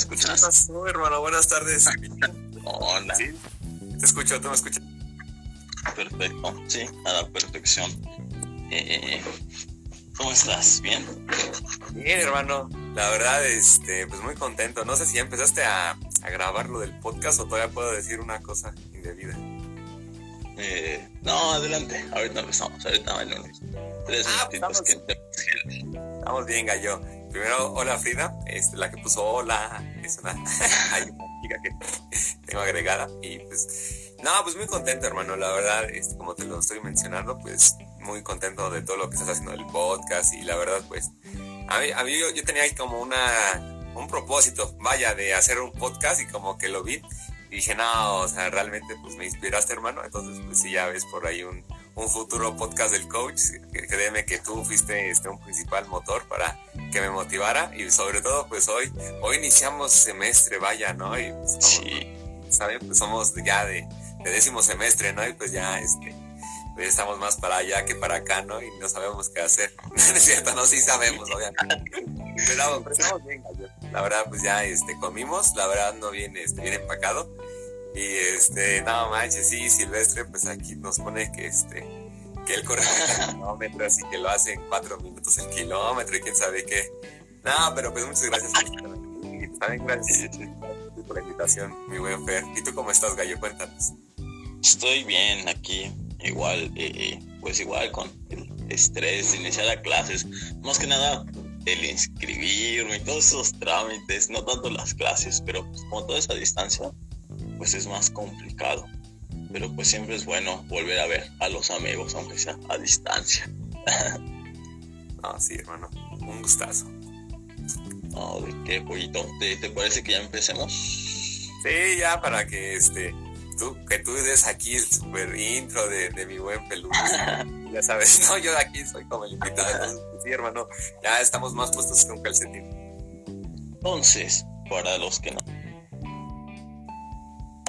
escuchas? ¿Qué pasó, hermano? Buenas tardes. Hola. Sí, te escucho, ¿tú me escuchas? Perfecto, sí, a la perfección. Eh, ¿Cómo estás? ¿Bien? Bien, hermano. La verdad, este, pues muy contento. No sé si ya empezaste a, a grabar lo del podcast o todavía puedo decir una cosa indebida. Eh, no, adelante. Ahorita empezamos. Ahorita en unos tres Ah, minutitos pues que Estamos bien, gallo. Primero, hola Frida, este, la que puso hola, es una, hay una chica que tengo agregada y pues, no, pues muy contento, hermano, la verdad, este, como te lo estoy mencionando, pues muy contento de todo lo que estás haciendo del podcast y la verdad, pues, a mí, a mí yo, yo tenía como una, un propósito, vaya, de hacer un podcast y como que lo vi y dije, no, o sea, realmente pues me inspiraste, hermano, entonces pues sí, ya ves por ahí un, un futuro podcast del coach. Créeme que tú fuiste este, un principal motor para que me motivara y sobre todo pues hoy, hoy iniciamos semestre, vaya, ¿no? Y pues, Sí, ¿saben? Pues somos ya de, de décimo semestre, ¿no? Y pues ya este, pues estamos más para allá que para acá, ¿no? Y no sabemos qué hacer. No es cierto, no, sí sabemos, obviamente. Pero, estamos bien. La verdad, pues ya este, comimos, la verdad no viene este, bien empacado. Y este, no manches, sí, Silvestre, pues aquí nos pone que este, que él corre 30 kilómetros, así que lo hace en cuatro minutos el kilómetro y quién sabe qué. No, pero pues muchas gracias por estar aquí. Y También gracias por la invitación, mi buen Fer. ¿Y tú cómo estás, Gallo? Cuéntanos. estoy bien aquí. Igual, eh, eh, pues igual con el estrés de iniciar a clases. Más que nada, el inscribirme y todos esos trámites, no tanto las clases, pero pues, como toda esa distancia, pues es más complicado. Pero pues siempre es bueno volver a ver a los amigos, aunque sea a distancia. No, sí, hermano. Un gustazo. No, ¿de qué, pollito? ¿Te, te parece que ya empecemos? Sí, ya para que este tú, que tú des aquí el super intro de, de mi buen peludo. ya sabes, no, yo de aquí soy como el invitado. Sí, hermano, ya estamos más puestos que un calcetín. Entonces, para los que no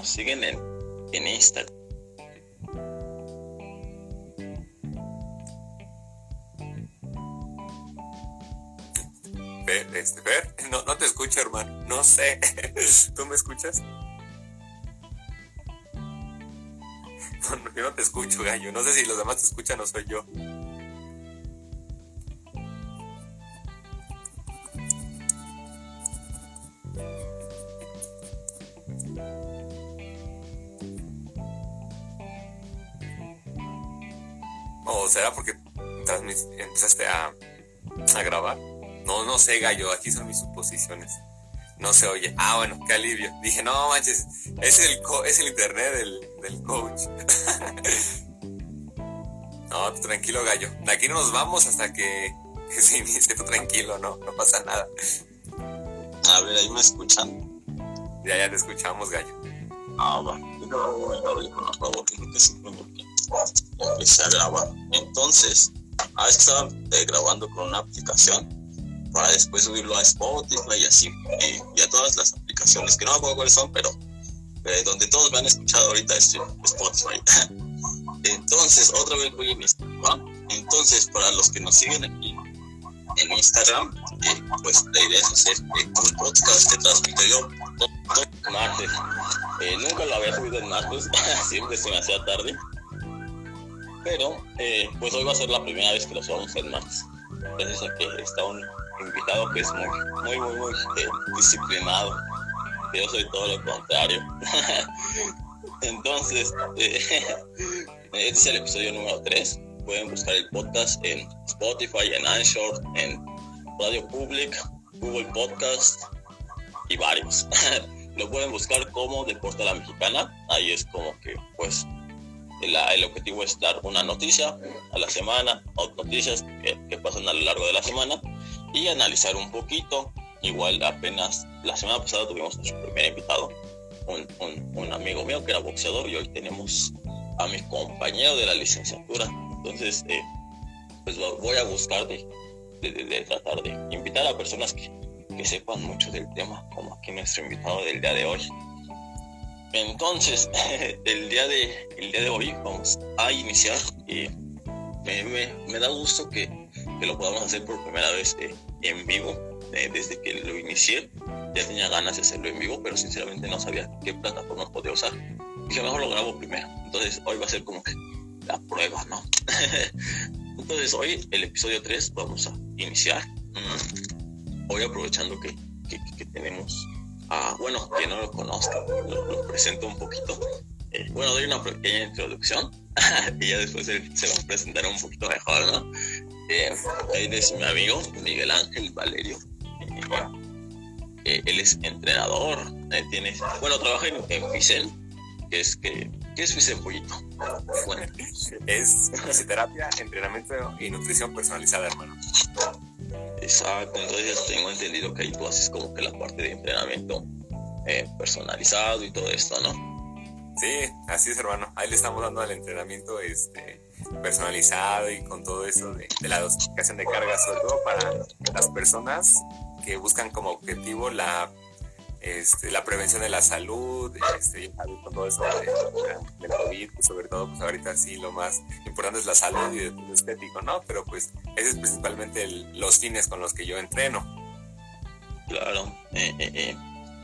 siguen en, en Instagram, Fer, este, Fer, no, no te escucho, hermano. No sé. ¿Tú me escuchas? No, yo no te escucho, gallo. No sé si los demás te escuchan o soy yo. ¿O será porque empezaste a, a grabar? No, no sé, gallo, aquí son mis suposiciones. No se oye. Ah, bueno, qué alivio. Dije, no manches, es el, co- es el internet del, del coach. no, tranquilo, gallo. De aquí no nos vamos hasta que, que se inicie. Tú tranquilo, no, no pasa nada. a ver, ahí me escuchan. Ya, ya te escuchamos, gallo. Ah, va. No, por favor, que sí, porque empecé a grabar. Entonces, a veces estaba eh, grabando con una aplicación para después subirlo a Spotify y así. Y, a todas las aplicaciones, que no me acuerdo cuáles son, pero eh, donde todos me han escuchado ahorita es Spotify. Entonces, otra vez voy en Instagram. Entonces, para los que nos siguen aquí en Instagram, eh, pues la idea es hacer eh, un podcast que transmito yo todos los martes. Nunca lo había subido en martes, siempre se me hacía tarde. Pero, eh, pues hoy va a ser la primera vez que lo subamos en martes. Gracias a que está un invitado que es muy, muy, muy, muy eh, disciplinado. Yo soy todo lo contrario. Entonces, eh, este es el episodio número 3. Pueden buscar el podcast en Spotify, en Anchor, en Radio Public, Google Podcast y varios. Lo pueden buscar como Deporte a la Mexicana. Ahí es como que, pues, el objetivo es dar una noticia a la semana o noticias que, pasan a lo largo de la semana y analizar un poquito. Igual apenas la semana pasada tuvimos nuestro primer invitado, un, un- amigo mío que era boxeador y hoy tenemos a mi compañero de la licenciatura. Entonces, eh, pues vo- voy a buscar de, de- de- de tratar de invitar a personas que, que sepan mucho del tema, como aquí nuestro invitado del día de hoy. Entonces, el día de, el día de hoy vamos a iniciar y me, da gusto que, que lo podamos hacer por primera vez eh, en vivo eh, desde que lo inicié. ya tenía ganas de hacerlo en vivo, pero sinceramente no sabía qué plataforma podía usar. Dije, mejor lo grabo primero. Entonces hoy va a ser como que la prueba, ¿no? Entonces hoy, el episodio 3, vamos a iniciar. Mm, hoy aprovechando que, que, tenemos a, bueno, que no lo conozca, lo, presento un poquito. Eh, bueno, doy una pequeña introducción y ya después se, va a presentar un poquito mejor, ¿no? Eh, él es mi amigo Miguel Ángel Valerio. Eh, él es entrenador, tiene, bueno, trabaja en, en que es que ¿Qué es Fisempollito? Bueno, es fisioterapia, entrenamiento y nutrición personalizada, hermano. Exacto, entonces tengo entendido que ahí tú haces como que la parte de entrenamiento eh, personalizado y todo esto, ¿no? Sí, así es, hermano. Ahí le estamos dando al entrenamiento este, personalizado y con todo eso de, la dosificación de carga, sobre todo para las personas que buscan como objetivo la este, la prevención de la salud, este, con todo eso de, COVID, pues sobre todo, pues ahorita sí lo más importante es la salud y el estético, ¿no? Pero pues ese es principalmente los fines con los que yo entreno. Claro, eh, eh, eh.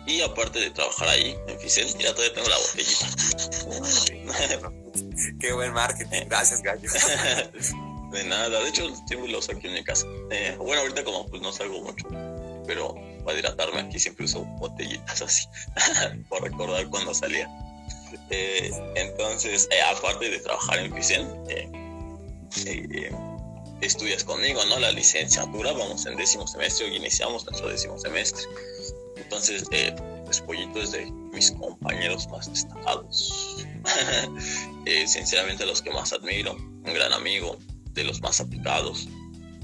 y aparte de trabajar ahí en Ficel, ya todavía tengo la botellita. Qué buen marketing, gracias Gallo. de nada, de hecho siempre lo saqué en mi casa. bueno, ahorita como pues no salgo mucho, pero para hidratarme aquí siempre uso botellitas así, por recordar cuando salía. Eh, entonces, eh, aparte de trabajar en Ficen, eh, estudias conmigo, ¿no? La licenciatura, vamos en décimo semestre, hoy iniciamos nuestro décimo semestre. Entonces, pues Pollito es de mis compañeros más destacados. sinceramente, los que más admiro, un gran amigo, de los más aplicados,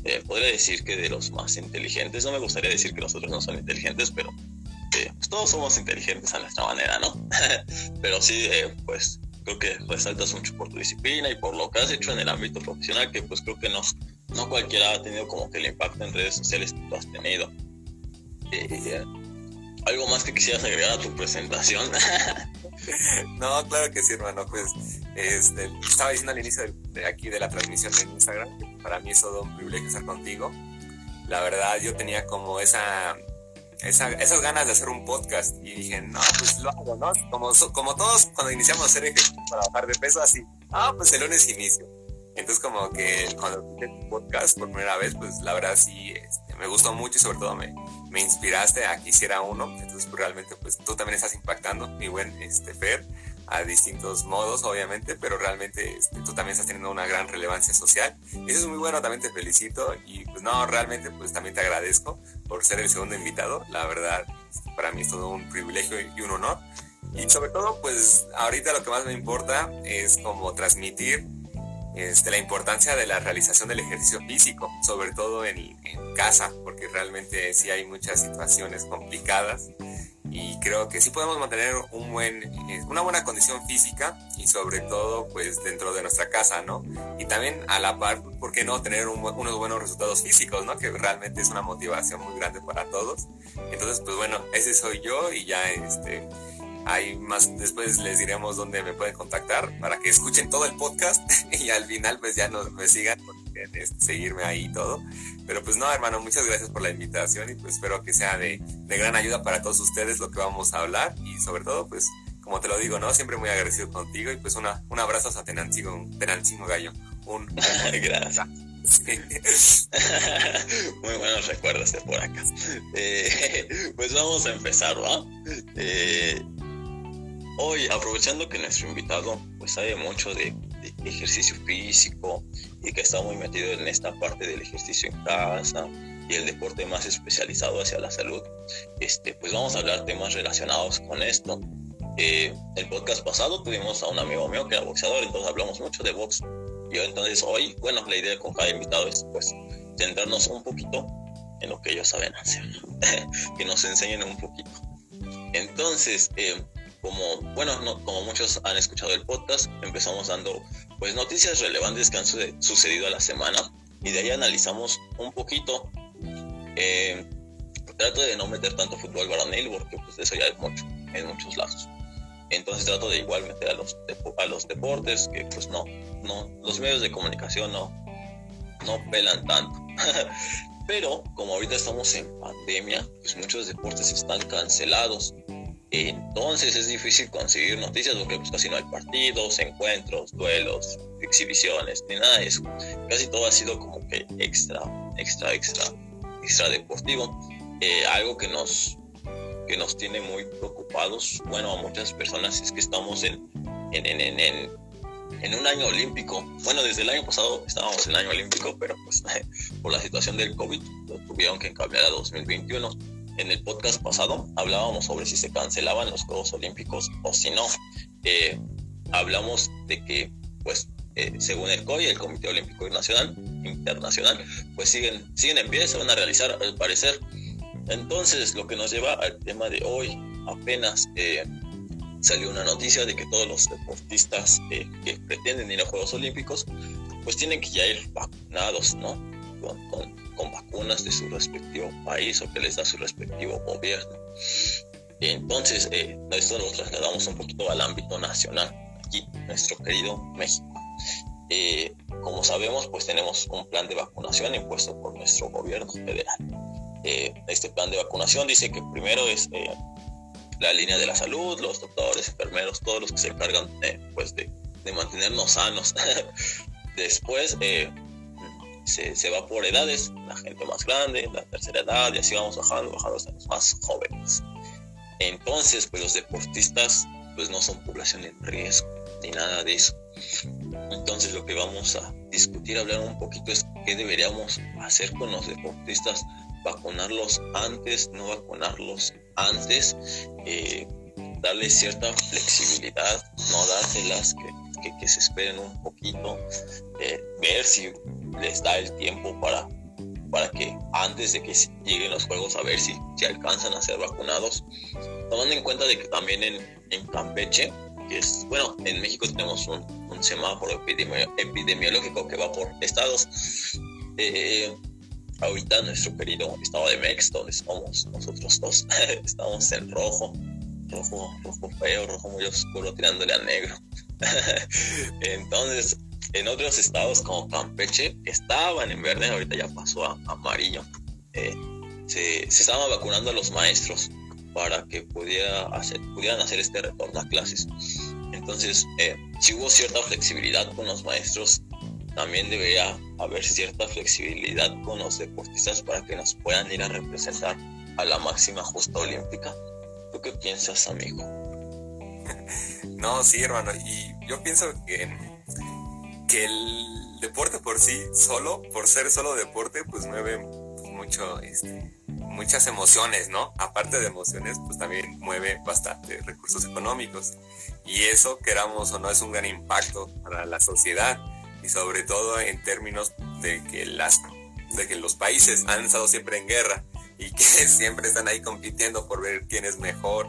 eh, podría decir que de los más inteligentes. No me gustaría decir que los otros no son inteligentes, pero eh, pues todos somos inteligentes a nuestra manera, ¿no? pero sí, eh, pues creo que resaltas mucho por tu disciplina y por lo que has hecho en el ámbito profesional, que pues creo que no, no cualquiera ha tenido como que el impacto en redes sociales que tú has tenido. ¿Algo más que quisieras agregar a tu presentación? no, claro que sí, hermano. Pues este, estaba diciendo al inicio de, aquí de la transmisión en Instagram para mí es todo un privilegio estar contigo. La verdad, yo tenía como esa, esas ganas de hacer un podcast y dije, no, pues lo hago, ¿no? Como, como todos cuando iniciamos a hacer ejercicio para bajar de peso, así, ah, pues el lunes inicio. Entonces, como que cuando hice tu podcast por primera vez, pues la verdad sí este, me gustó mucho y sobre todo me, me inspiraste a que hiciera uno. Entonces, pues, realmente, pues tú también estás impactando, mi buen este, Fer, a distintos modos, obviamente, pero realmente este, tú también estás teniendo una gran relevancia social. Eso es muy bueno, también te felicito y pues no, realmente pues también te agradezco por ser el segundo invitado. La verdad, para mí es todo un privilegio y un honor. Y sobre todo, pues ahorita lo que más me importa es como transmitir este, la importancia de la realización del ejercicio físico, sobre todo en, casa, porque realmente sí hay muchas situaciones complicadas y creo que sí podemos mantener un buen, eh, una buena condición física y sobre todo pues dentro de nuestra casa, ¿no? Y también a la par, ¿por qué no tener unos buenos resultados físicos, ¿no? Que realmente es una motivación muy grande para todos. Entonces pues bueno, ese soy yo y ya este Ahí más después les diremos dónde me pueden contactar para que escuchen todo el podcast y al final pues ya no me sigan este, seguirme ahí y todo. Pero pues no, hermano, muchas gracias por la invitación y pues espero que sea de, de gran ayuda para todos ustedes lo que vamos a hablar y sobre todo pues como te lo digo, ¿no? Siempre muy agradecido contigo y pues una, un abrazo a Tenancingo, Tenancingo Gallo. Un, Gracias. Muy buenos recuerdos de por acá. Eh, pues vamos a empezar, ¿va? Eh, Hoy, aprovechando que nuestro invitado pues sabe mucho de, ejercicio físico y que está muy metido en esta parte del ejercicio en casa y el deporte más especializado hacia la salud, este, pues vamos a hablar temas relacionados con esto. Eh, el podcast pasado tuvimos a un amigo mío que era boxeador, entonces hablamos mucho de box. Yo entonces hoy, bueno, la idea con cada invitado es pues centrarnos un poquito en lo que ellos saben hacer, que nos enseñen un poquito. Entonces, eh, como, bueno, como muchos han escuchado el podcast, empezamos dando pues noticias relevantes que han sucedido a la semana y de ahí analizamos un poquito. Eh, trato de no meter tanto fútbol varonil porque pues eso ya hay mucho en muchos lados. Entonces trato de igual meter a los, a los deportes que pues no, no, los medios de comunicación no, no pelan tanto. Pero como ahorita estamos en pandemia, pues muchos deportes están cancelados. Entonces es difícil conseguir noticias porque pues casi no hay partidos, encuentros, duelos, exhibiciones, ni nada de eso. Casi todo ha sido como que extra, extra, extra, extra deportivo. Eh, algo que nos, que nos tiene muy preocupados, bueno, a muchas personas es que estamos en, en, en, en, en un año olímpico. Bueno, desde el año pasado estábamos en año olímpico, pero pues por la situación del COVID tuvieron que cambiar a 2021 en el podcast pasado hablábamos sobre si se cancelaban los Juegos Olímpicos o si no. Eh, hablamos de que, pues, eh, según el COI, el Comité Olímpico Nacional, Internacional, pues siguen, siguen en pie, se van a realizar al parecer. Entonces, lo que nos lleva al tema de hoy, apenas eh, salió una noticia de que todos los deportistas que pretenden ir a Juegos Olímpicos, pues tienen que ya ir vacunados, ¿no? con, con vacunas de su respectivo país o que les da su respectivo gobierno. Entonces, eh, esto lo trasladamos un poquito al ámbito nacional, aquí, nuestro querido México. Eh, como sabemos, pues tenemos un plan de vacunación impuesto por nuestro gobierno federal. Eh, este plan de vacunación dice que primero es la línea de la salud, los doctores, enfermeros, todos los que se encargan pues de, de mantenernos sanos. Después, se, va por edades, la gente más grande, la tercera edad, y así vamos bajando, bajando hasta los más jóvenes. Entonces, pues los deportistas pues no son población en riesgo, ni nada de eso. Entonces lo que vamos a discutir, hablar un poquito es qué deberíamos hacer con los deportistas, vacunarlos antes, no vacunarlos antes, eh, darles cierta flexibilidad, no dárselas que, que, se esperen un poquito, eh, ver si les da el tiempo para, para que antes de que lleguen los juegos a ver si, si alcanzan a ser vacunados. Tomando en cuenta de que también en, en Campeche, que es, bueno, en México tenemos un, un semáforo epidemiológico que va por estados. Eh, ahorita nuestro querido estado de Mex, donde somos nosotros dos, estamos en rojo, rojo, rojo feo, rojo muy oscuro, tirándole a negro. Entonces, en otros estados como Campeche estaban en verde, ahorita ya pasó a amarillo. Eh, se, se, estaban vacunando a los maestros para que pudiera hacer, pudieran hacer este retorno a clases. Entonces, eh, si hubo cierta flexibilidad con los maestros, también debería haber cierta flexibilidad con los deportistas para que nos puedan ir a representar a la máxima justa olímpica. ¿Tú qué piensas, amigo? No, sí, hermano, y yo pienso que que el deporte por sí solo, por ser solo deporte, pues mueve mucho, este, muchas emociones, ¿no? Aparte de emociones, pues también mueve bastante recursos económicos. Y eso, queramos o no, es un gran impacto para la sociedad y sobre todo en términos de que, las, de que los países han estado siempre en guerra y que siempre están ahí compitiendo por ver quién es mejor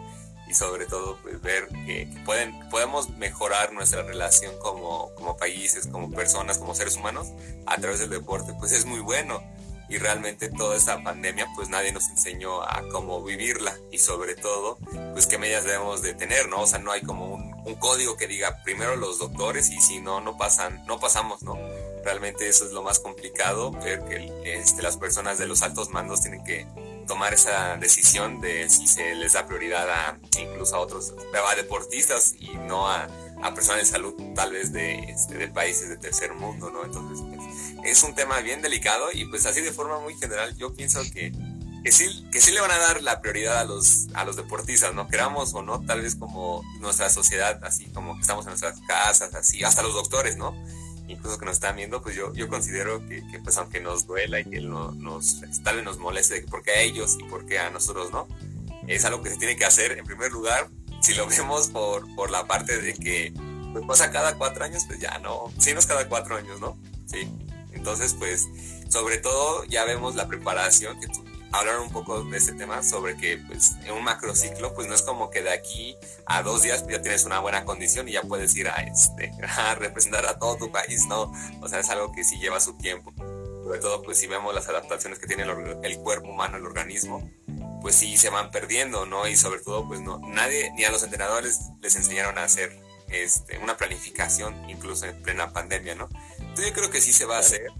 sobre todo pues, ver que pueden, podemos mejorar nuestra relación como, como países, como personas, como seres humanos a través del deporte, pues es muy bueno. Y realmente toda esta pandemia, pues nadie nos enseñó a cómo vivirla y sobre todo, pues qué medidas debemos de tener, ¿no? O sea, no hay como un, un código que diga primero los doctores y si no, no pasan, no pasamos, ¿no? Realmente eso es lo más complicado, ver que este, las personas de los altos mandos tienen que tomar esa decisión de si se les da prioridad a incluso a otros deportistas y no a, a personas de salud tal vez de, este, de países de tercer mundo, ¿no? Entonces pues, es un tema bien delicado y pues así de forma muy general yo pienso que, que, sí, que sí le van a dar la prioridad a los, a los deportistas, ¿no? Queramos o no, tal vez como nuestra sociedad, así como que estamos en nuestras casas, así, hasta los doctores, ¿no? Incluso que nos están viendo, pues yo, yo considero que, pues aunque nos duela y que no, nos, tal vez nos moleste, por qué a ellos y por qué a nosotros no, es algo que se tiene que hacer en primer lugar, si lo vemos por, por la parte de que pues pasa cada cuatro años, pues ya no, sí no es cada cuatro años, ¿no? Sí. Entonces, pues, sobre todo ya vemos la preparación que tú hablar un poco de este tema sobre que pues en un macrociclo pues no es como que de aquí a dos días ya tienes una buena condición y ya puedes ir a, este, a representar a todo tu país, ¿no? O sea, es algo que sí lleva su tiempo. Sobre todo pues si vemos las adaptaciones que tiene el, cuerpo humano, el organismo, pues sí se van perdiendo, ¿no? Y sobre todo pues no, nadie, ni a los entrenadores les enseñaron a hacer este, una planificación incluso en plena pandemia, ¿no? Entonces yo creo que sí se va a hacer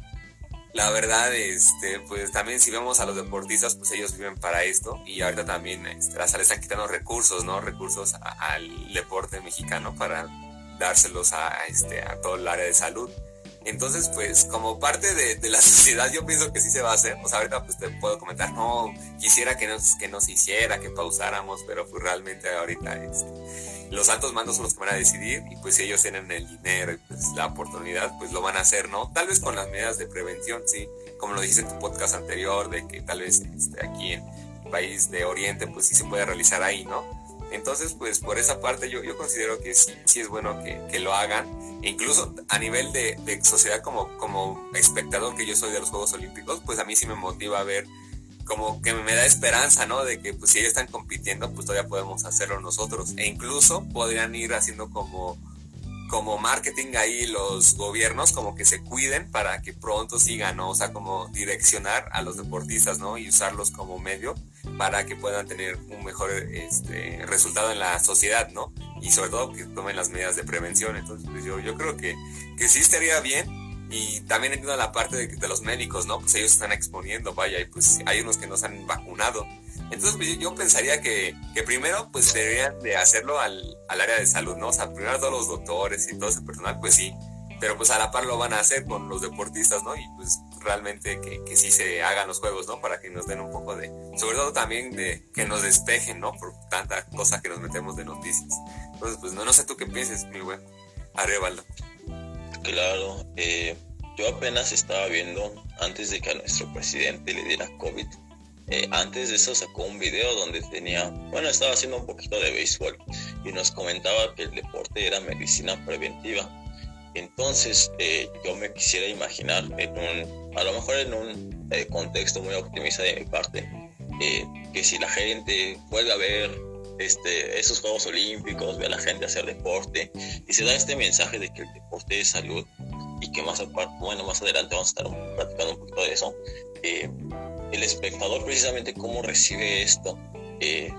la verdad, este, pues también si vemos a los deportistas, pues ellos viven para esto y ahorita también este, las están quitando recursos, ¿no? Recursos al deporte mexicano para dárselos a, este, a todo el área de salud. Entonces, pues como parte de, la sociedad yo pienso que sí se va a hacer. O sea, ahorita pues te puedo comentar, no, quisiera que nos, que nos hiciera, que pausáramos, pero pues realmente ahorita este, los altos mandos son los que van a decidir y pues si ellos tienen el dinero y pues la oportunidad, pues lo van a hacer, ¿no? Tal vez con las medidas de prevención, sí, como lo dijiste en tu podcast anterior, de que tal vez este, aquí en el país de Oriente, pues sí se puede realizar ahí, ¿no? Entonces, pues por esa parte yo, yo considero que sí, sí es bueno que, que, lo hagan. E incluso a nivel de, de, sociedad como, como espectador que yo soy de los Juegos Olímpicos, pues a mí sí me motiva a ver como que me da esperanza, ¿no? De que pues si ellos están compitiendo, pues todavía podemos hacerlo nosotros. E incluso podrían ir haciendo como, como marketing ahí los gobiernos, como que se cuiden para que pronto sigan, ¿no? O sea, como direccionar a los deportistas, ¿no? Y usarlos como medio para que puedan tener un mejor este, resultado en la sociedad, ¿no? Y sobre todo que tomen las medidas de prevención. Entonces, pues yo, yo creo que, que sí estaría bien y también entiendo la parte de, los médicos, ¿no? Pues ellos están exponiendo, vaya, y pues hay unos que no se han vacunado. Entonces pues, yo pensaría que, que, primero pues deberían de hacerlo al, al, área de salud, ¿no? O sea, primero todos los doctores y todo ese personal, pues sí, pero pues a la par lo van a hacer con los deportistas, ¿no? Y pues realmente que, que sí se hagan los juegos, ¿no? Para que nos den un poco de, sobre todo también de que nos despejen, ¿no? Por tanta cosa que nos metemos de noticias. Entonces pues no, no sé tú qué pienses, mi buen Arevalo. Claro, eh, yo apenas estaba viendo antes de que a nuestro presidente le diera COVID. Eh, antes de eso sacó un video donde tenía, bueno, estaba haciendo un poquito de béisbol y nos comentaba que el deporte era medicina preventiva. Entonces eh, yo me quisiera imaginar en un, a lo mejor en un contexto muy optimista de mi parte, que si la gente vuelve a ver este, esos Juegos Olímpicos, ve a la gente hacer deporte y se da este mensaje de que el deporte es salud y que más bueno, más adelante vamos a estar platicando un poquito de eso. El espectador precisamente cómo recibe esto, eh,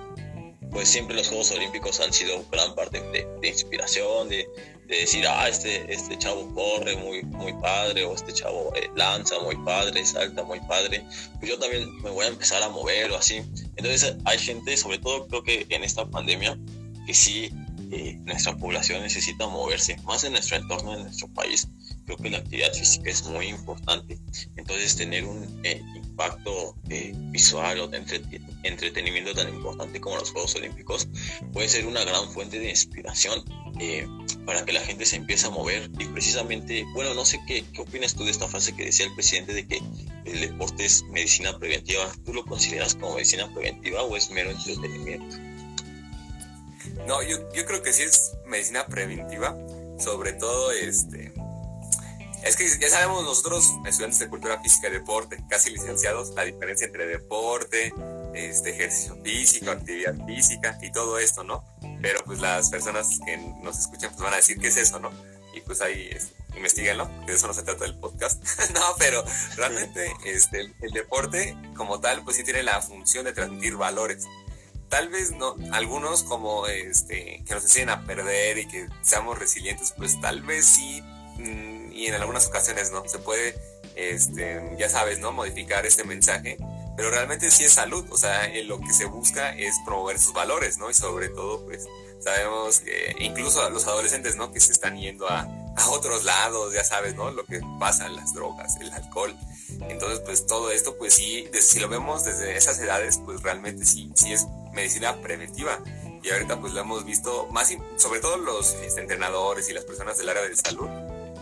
pues siempre los Juegos Olímpicos han sido gran parte de, inspiración, de, decir, ah, este, este chavo corre muy, muy padre, o este chavo eh, lanza muy padre, salta muy padre, pues yo también me voy a empezar a mover o así. Entonces hay gente, sobre todo creo que en esta pandemia, que sí, eh, nuestra población necesita moverse, más en nuestro entorno, en nuestro país. Creo que la actividad física es muy importante. Entonces tener un eh, impacto eh, visual o de entretenimiento tan importante como los Juegos Olímpicos puede ser una gran fuente de inspiración para que la gente se empiece a mover. Y precisamente, bueno, no sé qué, qué opinas tú de esta frase que decía el presidente de que el deporte es medicina preventiva. ¿Tú lo consideras como medicina preventiva o es mero entretenimiento? No, yo, yo creo que sí es medicina preventiva, sobre todo este... Es que ya sabemos nosotros, estudiantes de cultura física y deporte, casi licenciados, la diferencia entre deporte, este ejercicio físico, actividad física y todo esto, ¿no? Pero pues las personas que nos escuchan pues van a decir qué es eso, ¿no? Y pues ahí investiguenlo, de eso no se trata del podcast. no, pero realmente este, el deporte como tal, pues sí tiene la función de transmitir valores. Tal vez no, algunos como este, que nos enseñen a perder y que seamos resilientes, pues tal vez sí, mm, y en algunas ocasiones no, se puede, este, ya sabes, ¿no? Modificar este mensaje, pero realmente sí es salud, o sea, en lo que se busca es promover sus valores, ¿no? Y sobre todo, pues, sabemos que incluso a los adolescentes, ¿no? Que se están yendo a, a otros lados, ya sabes, ¿no? Lo que pasa, las drogas, el alcohol. Entonces, pues todo esto, pues sí, si lo vemos desde esas edades, pues realmente sí, sí es medicina preventiva. Y ahorita pues lo hemos visto más, sobre todo los este, entrenadores y las personas del área de salud,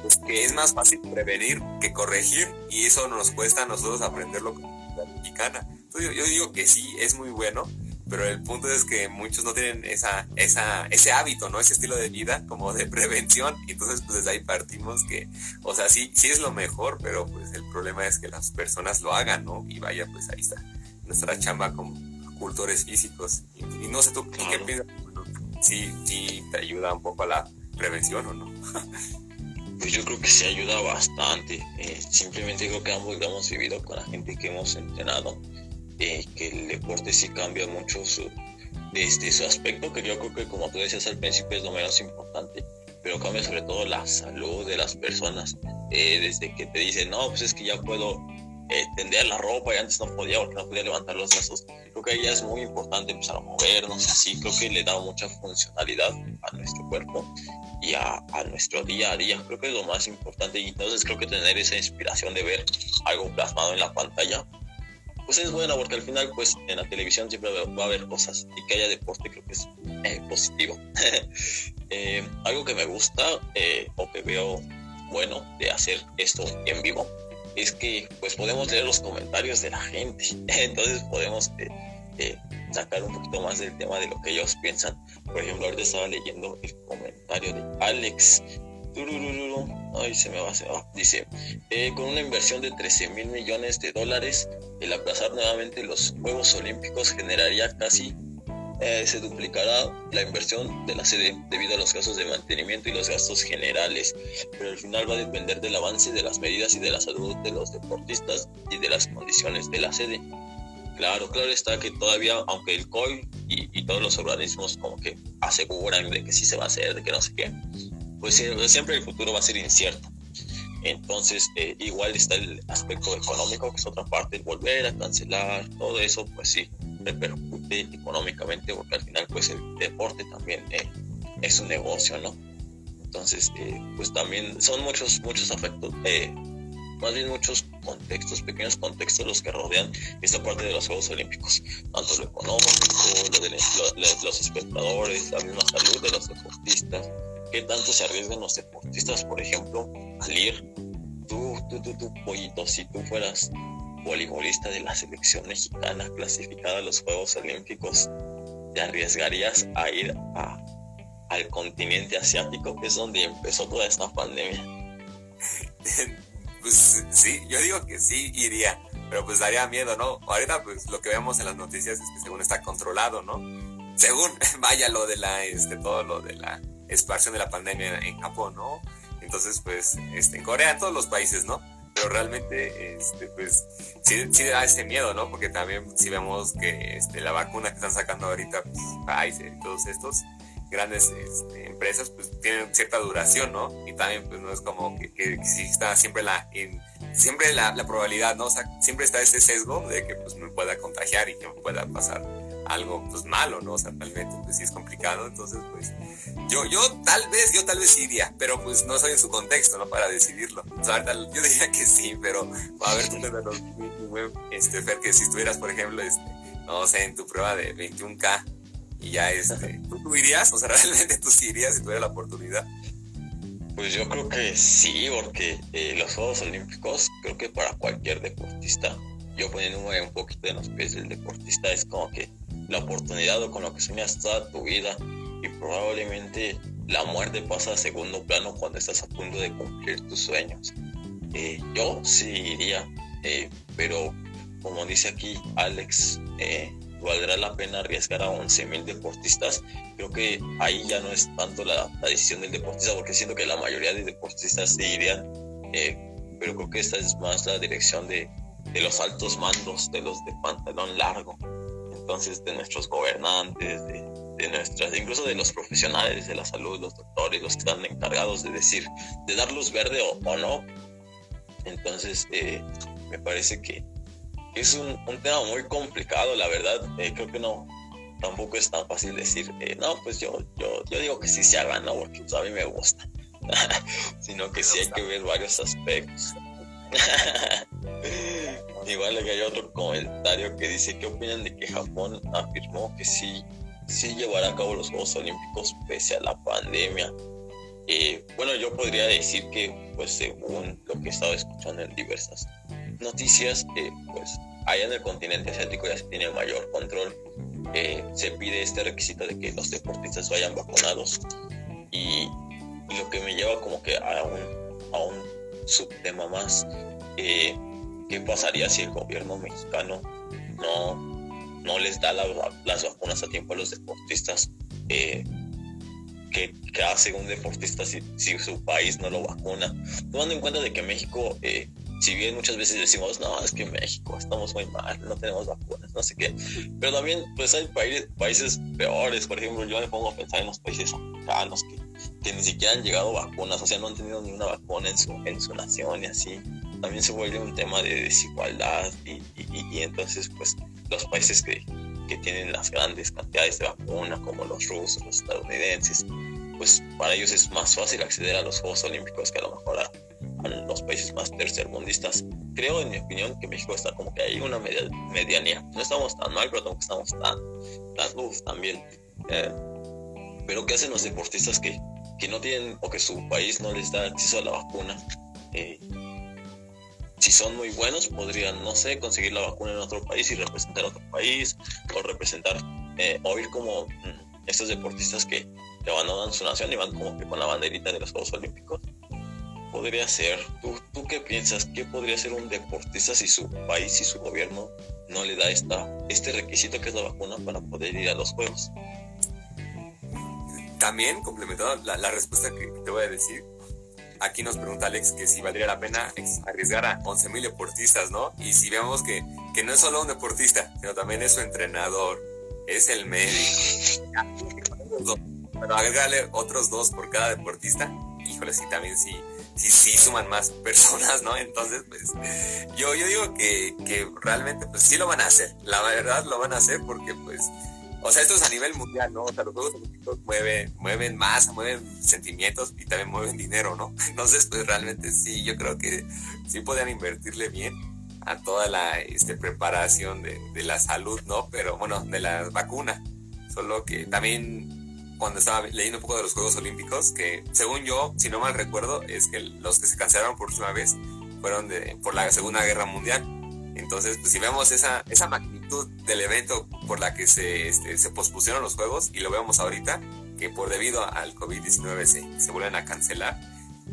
pues que es más fácil prevenir que corregir y eso nos cuesta a nosotros aprenderlo como la mexicana. Entonces yo digo que sí, es muy bueno pero el punto es que muchos no tienen esa, esa, ese hábito, ¿no? Ese estilo de vida como de prevención, entonces pues desde ahí partimos que, o sea, sí, sí es lo mejor, pero pues el problema es que las personas lo hagan, ¿no? Y vaya, pues ahí está nuestra chamba como cultores físicos. Y, no sé tú qué piensas, sí, sí te ayuda un poco a la prevención o no. Pues yo creo que sí ayuda bastante. Eh, simplemente creo que ambos lo hemos vivido con la gente que hemos entrenado eh, que el deporte sí cambia mucho su, este, su aspecto, que yo creo que como tú decías al principio es lo menos importante, pero cambia sobre todo la salud de las personas. eh, desde que te dicen, no, pues es que ya puedo eh, tender la ropa y antes no podía porque no podía levantar los brazos. Creo que ya es muy importante empezar a movernos así. Creo que le da mucha funcionalidad a nuestro cuerpo y a, a, nuestro día a día. Creo que es lo más importante y entonces creo que tener esa inspiración de ver algo plasmado en la pantalla pues es bueno porque al final pues en la televisión siempre va a haber cosas y que haya deporte creo que es eh, positivo. eh, algo que me gusta eh, o que veo bueno de hacer esto en vivo es que pues podemos leer los comentarios de la gente, entonces podemos eh, eh, sacar un poquito más del tema de lo que ellos piensan. Por ejemplo, ahorita estaba leyendo el comentario de Alex. Ay, se me va, se va. Dice, eh, con una inversión de 13 mil millones de dólares, el aplazar nuevamente los Juegos Olímpicos generaría casi eh, se duplicará la inversión de la sede debido a los gastos de mantenimiento y los gastos generales, pero al final va a depender del avance de las medidas y de la salud de los deportistas y de las condiciones de la sede. Claro, claro está que todavía, aunque el COI y, todos los organismos como que aseguran de que sí se va a hacer, de que no sé qué, pues siempre el futuro va a ser incierto. Entonces, eh, igual está el aspecto económico, que es otra parte, el volver a cancelar, todo eso, pues sí, repercute económicamente porque al final pues el deporte también eh, es un negocio, ¿no? Entonces, eh, pues también son muchos, muchos afectos, eh, más bien muchos contextos, pequeños contextos los que rodean esta parte de los Juegos Olímpicos, tanto lo económico, lo de los espectadores, la misma salud de los deportistas, qué tanto se arriesgan los deportistas, por ejemplo, al ir, tú, tú, tú, tú, pollito, si tú fueras voleibolista de la selección mexicana clasificada a los Juegos Olímpicos, ¿te arriesgarías a ir a, al continente asiático, que es donde empezó toda esta pandemia? pues sí, yo digo que sí iría, pero pues daría miedo, ¿no? Ahorita pues lo que vemos en las noticias es que según está controlado, ¿no? Según vaya lo de la, este, todo lo de la expansión de la pandemia en Japón, ¿no? Entonces pues, este, en Corea, en todos los países, ¿no? Pero realmente, este, pues, sí, sí, da ese miedo, ¿no? Porque también si vemos que este, la vacuna que están sacando ahorita, pues, Pfizer y todos estos grandes este, empresas, pues tienen cierta duración, ¿no? Y también, pues, no es como que, que, exista siempre la, siempre la, la, probabilidad, ¿no? O sea, siempre está ese sesgo de que, pues, me pueda contagiar y que me pueda pasar algo pues malo, ¿no? O sea, realmente pues sí es complicado, entonces pues yo, yo tal vez, yo tal vez iría, pero pues no soy en su contexto, ¿no? Para decidirlo. O sea, yo diría que sí, pero a ver, tú este, Fer, que si estuvieras, por ejemplo, este, no sé, en tu prueba de 21K y ya este, ¿tú, irías? O sea, realmente tú sí irías si tuvieras la oportunidad. Pues yo creo que sí, porque eh, los Juegos Olímpicos, creo que para cualquier deportista, yo poniéndome un poquito en los pies del deportista, es como que la oportunidad o con lo que sueñas toda tu vida y probablemente la muerte pasa a segundo plano cuando estás a punto de cumplir tus sueños. Eh, yo sí iría, eh, pero como dice aquí Alex, eh, valdrá la pena arriesgar a 11.000 deportistas. Creo que ahí ya no es tanto la, decisión del deportista, porque siento que la mayoría de deportistas sí irían, pero creo que esta es más la dirección de, de los altos mandos, de los de pantalón largo entonces de nuestros gobernantes, de, de, nuestras, incluso de los profesionales de la salud, los doctores, los que están encargados de decir, de dar luz verde o, no. Entonces, eh, me parece que es un, un, tema muy complicado, la verdad. Eh, creo que no, tampoco es tan fácil decir, eh, no, pues yo, yo, yo digo que sí se haga, ¿no? Porque pues, a mí me gusta. Sino que sí hay que ver varios aspectos. Igual hay otro comentario que dice, ¿qué opinan de que Japón afirmó que sí, sí llevará a cabo los Juegos Olímpicos pese a la pandemia? Eh, bueno, yo podría decir que, pues según lo que he estado escuchando en diversas noticias, eh, pues allá en el continente asiático ya se tiene mayor control. Eh, se pide este requisito de que los deportistas vayan vacunados y, lo que me lleva como que a un, a un subtema más. Eh, ¿Qué pasaría si el gobierno mexicano no, no les da las vacunas a tiempo a los deportistas? Eh, ¿qué, hace un deportista si, si, su país no lo vacuna? Tomando en cuenta de que México, eh, si bien muchas veces decimos, no, es que México estamos muy mal, no tenemos vacunas, no sé qué, pero también pues hay países, países peores, por ejemplo, yo me pongo a pensar en los países africanos que que ni siquiera han llegado vacunas, o sea, no han tenido ni una vacuna en su, en su nación y así. También se vuelve un tema de desigualdad y, entonces pues los países que, que tienen las grandes cantidades de vacuna, como los rusos, los estadounidenses, pues para ellos es más fácil acceder a los Juegos Olímpicos que a lo mejor a, los países más tercermundistas. Creo, en mi opinión, que México está como que hay una medianía. No estamos tan mal, pero tampoco estamos tan, tan también. Eh, pero ¿qué hacen los deportistas que, que no tienen o que su país no les da acceso a la vacuna? Eh, si son muy buenos, podrían, no sé, conseguir la vacuna en otro país y representar a otro país, o representar, eh, o ir como mm, estos deportistas que le abandonan su nación y van como que con la banderita de los Juegos Olímpicos podría ser? ¿Tú, ¿Tú qué piensas? ¿Qué podría ser un deportista si su país y su gobierno no le da esta, este requisito que es la vacuna para poder ir a los Juegos? También, complementando la, respuesta que te voy a decir, aquí nos pregunta Alex que si valdría la pena arriesgar a 11.000 deportistas, ¿no? Y si vemos que, que no es solo un deportista, sino también es su entrenador, es el médico. Pero agregarle otros dos por cada deportista, híjole, sí, también sí, sí, sí suman más personas, ¿no? Entonces, pues, yo, yo digo que, que realmente, pues sí lo van a hacer. La verdad lo van a hacer porque, pues, o sea, esto es a nivel mundial, ¿no? O sea, los Juegos Olímpicos mueven, mueven masa, mueven sentimientos y también mueven dinero, ¿no? Entonces, pues realmente sí, yo creo que sí podrían invertirle bien a toda la este, preparación de, de la salud, ¿no? Pero bueno, de la vacuna. Solo que también cuando estaba leyendo un poco de los Juegos Olímpicos, que según yo, si no mal recuerdo, es que los que se cancelaron por última vez fueron por la Segunda Guerra Mundial. Entonces, pues si vemos esa, esa magnitud del evento por la que se, este, se pospusieron los Juegos y lo vemos ahorita, que por debido al COVID-19 se, se vuelven a cancelar,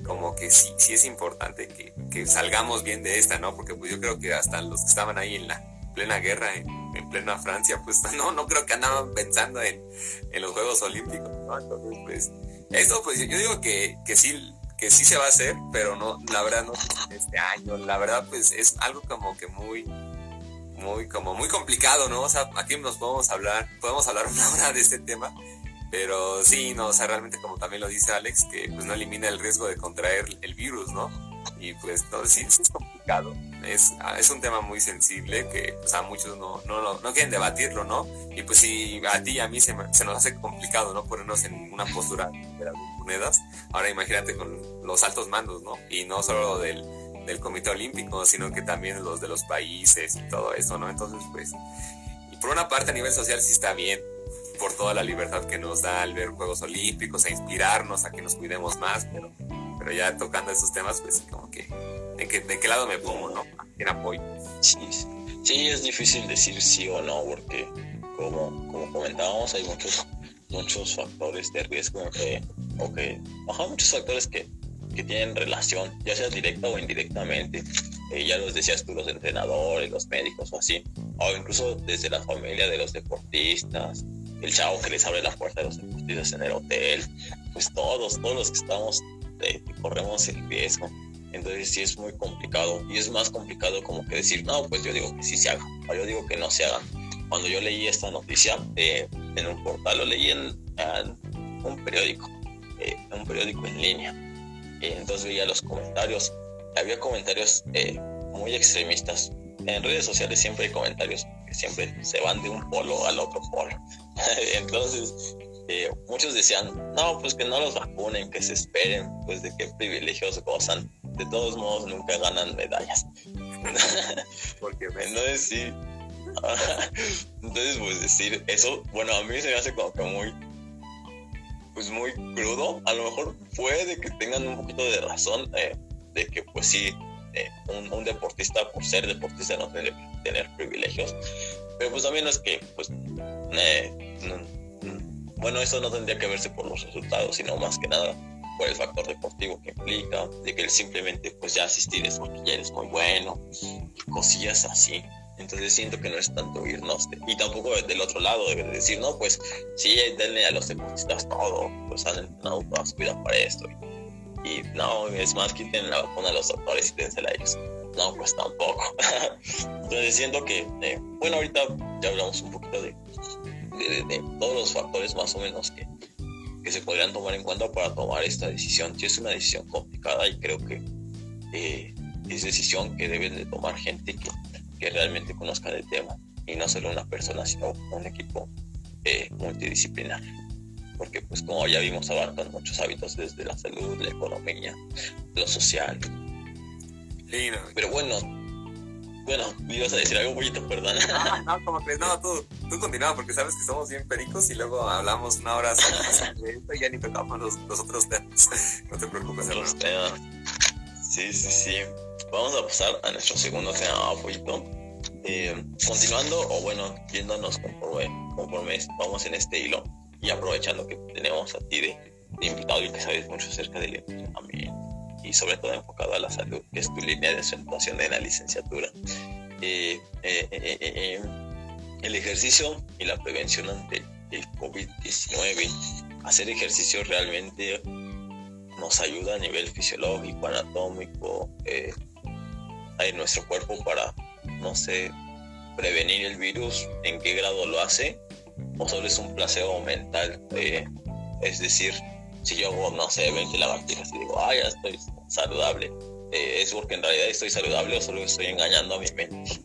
como que sí, sí es importante que, que salgamos bien de esta, ¿no? Porque pues yo creo que hasta los que estaban ahí en la plena guerra, en, en plena Francia, pues no, no creo que andaban pensando en, en los Juegos Olímpicos, ¿no? Entonces, pues, esto, pues yo digo que, que sí, que sí se va a hacer, pero no, la verdad no este año, la verdad, pues es algo como que muy, muy, como muy complicado, ¿no? O sea, aquí nos podemos hablar, podemos hablar una hora de este tema, pero sí, no, o sea, realmente como también lo dice Alex, que pues no elimina el riesgo de contraer el virus, ¿no? Y pues, no, sí, es complicado. Es, es un tema muy sensible que pues, a muchos no, no, no, quieren debatirlo, ¿no? Y pues si a ti y a mí se, se, nos hace complicado, ¿no? Ponernos en una postura de las monedas. Ahora imagínate con los altos mandos, ¿no? Y no solo del, del Comité Olímpico, sino que también los de los países y todo eso, ¿no? Entonces, pues, y por una parte a nivel social sí está bien, por toda la libertad que nos da al ver Juegos Olímpicos, a inspirarnos, a que nos cuidemos más, pero pero ya tocando esos temas, pues como que, ¿de qué, de qué lado me pongo, no? ¿A quién apoyo? Sí, sí, es difícil decir sí o no, porque como, como comentábamos, hay muchos, muchos factores de riesgo que, o que, muchos factores que, que tienen relación, ya sea directa o indirectamente. Eh, ya los decías tú, los entrenadores, los médicos o así, o incluso desde la familia de los deportistas, el chavo que les abre la puerta de los deportistas en el hotel, pues todos, todos los que estamos corremos el riesgo. Entonces sí es muy complicado y es más complicado como que decir, no, pues yo digo que sí se haga, o yo digo que no se hagan. Cuando yo leí esta noticia eh, en un portal, lo leí en, un periódico, eh, un periódico en línea. entonces veía los comentarios, había comentarios eh, muy extremistas. En redes sociales siempre hay comentarios que siempre se van de un polo al otro polo. entonces muchos decían, no, pues que no los vacunen, que se esperen, pues de qué privilegios gozan. De todos modos, nunca ganan medallas. Porque entonces sí. entonces, pues decir eso, bueno, a mí se me hace como que muy, pues muy crudo. A lo mejor puede que tengan un poquito de razón eh, de que, pues sí, eh, un, deportista por ser deportista no tiene que tener privilegios. Pero pues también es que, pues, eh, bueno, eso no tendría que verse por los resultados, sino más que nada por el factor deportivo que implica, de que él simplemente pues ya asistir es porque ya eres muy bueno, y cosillas así. Entonces siento que no es tanto irnos, y tampoco del otro lado, de decir, no, pues sí, denle a los deportistas todo, pues han entrenado toda su vida para esto. Y, no, es más, quiten la vacuna a los doctores y dénsela a ellos. No, pues tampoco. Entonces siento que, eh, bueno, ahorita ya hablamos un poquito de de, todos los factores más o menos que, que se podrían tomar en cuenta para tomar esta decisión. Sí es una decisión complicada y creo que eh, es decisión que deben de tomar gente que, que, realmente conozca el tema y no solo una persona, sino un equipo eh, multidisciplinar. Porque pues como ya vimos abarcan muchos hábitos desde la salud, la economía, lo social. Pero bueno, bueno, me ibas a decir algo, poquito, perdón. No, no, como que no, tú, tú continúa porque sabes que somos bien pericos y luego hablamos una hora sobre esto y ya ni tocamos los, los otros temas. No te preocupes, los temas. Sí, sí, sí. Vamos a pasar a nuestro segundo tema, poquito. Eh, continuando, o bueno, yéndonos conforme, conforme vamos en este hilo y aprovechando que tenemos a ti de, invitado y que sabes mucho acerca del también y sobre todo enfocado a la salud, que es tu línea de acentuación en la licenciatura. Eh, eh, eh, el ejercicio y la prevención ante el COVID-19. Hacer ejercicio realmente nos ayuda a nivel fisiológico, anatómico, en nuestro cuerpo para, no sé, prevenir el virus, en qué grado lo hace, o solo es un placebo mental. es decir, si yo hago, no sé, 20 lagartijas y digo, ah, ya estoy saludable, eh, es porque en realidad estoy saludable o solo estoy engañando a mi mente.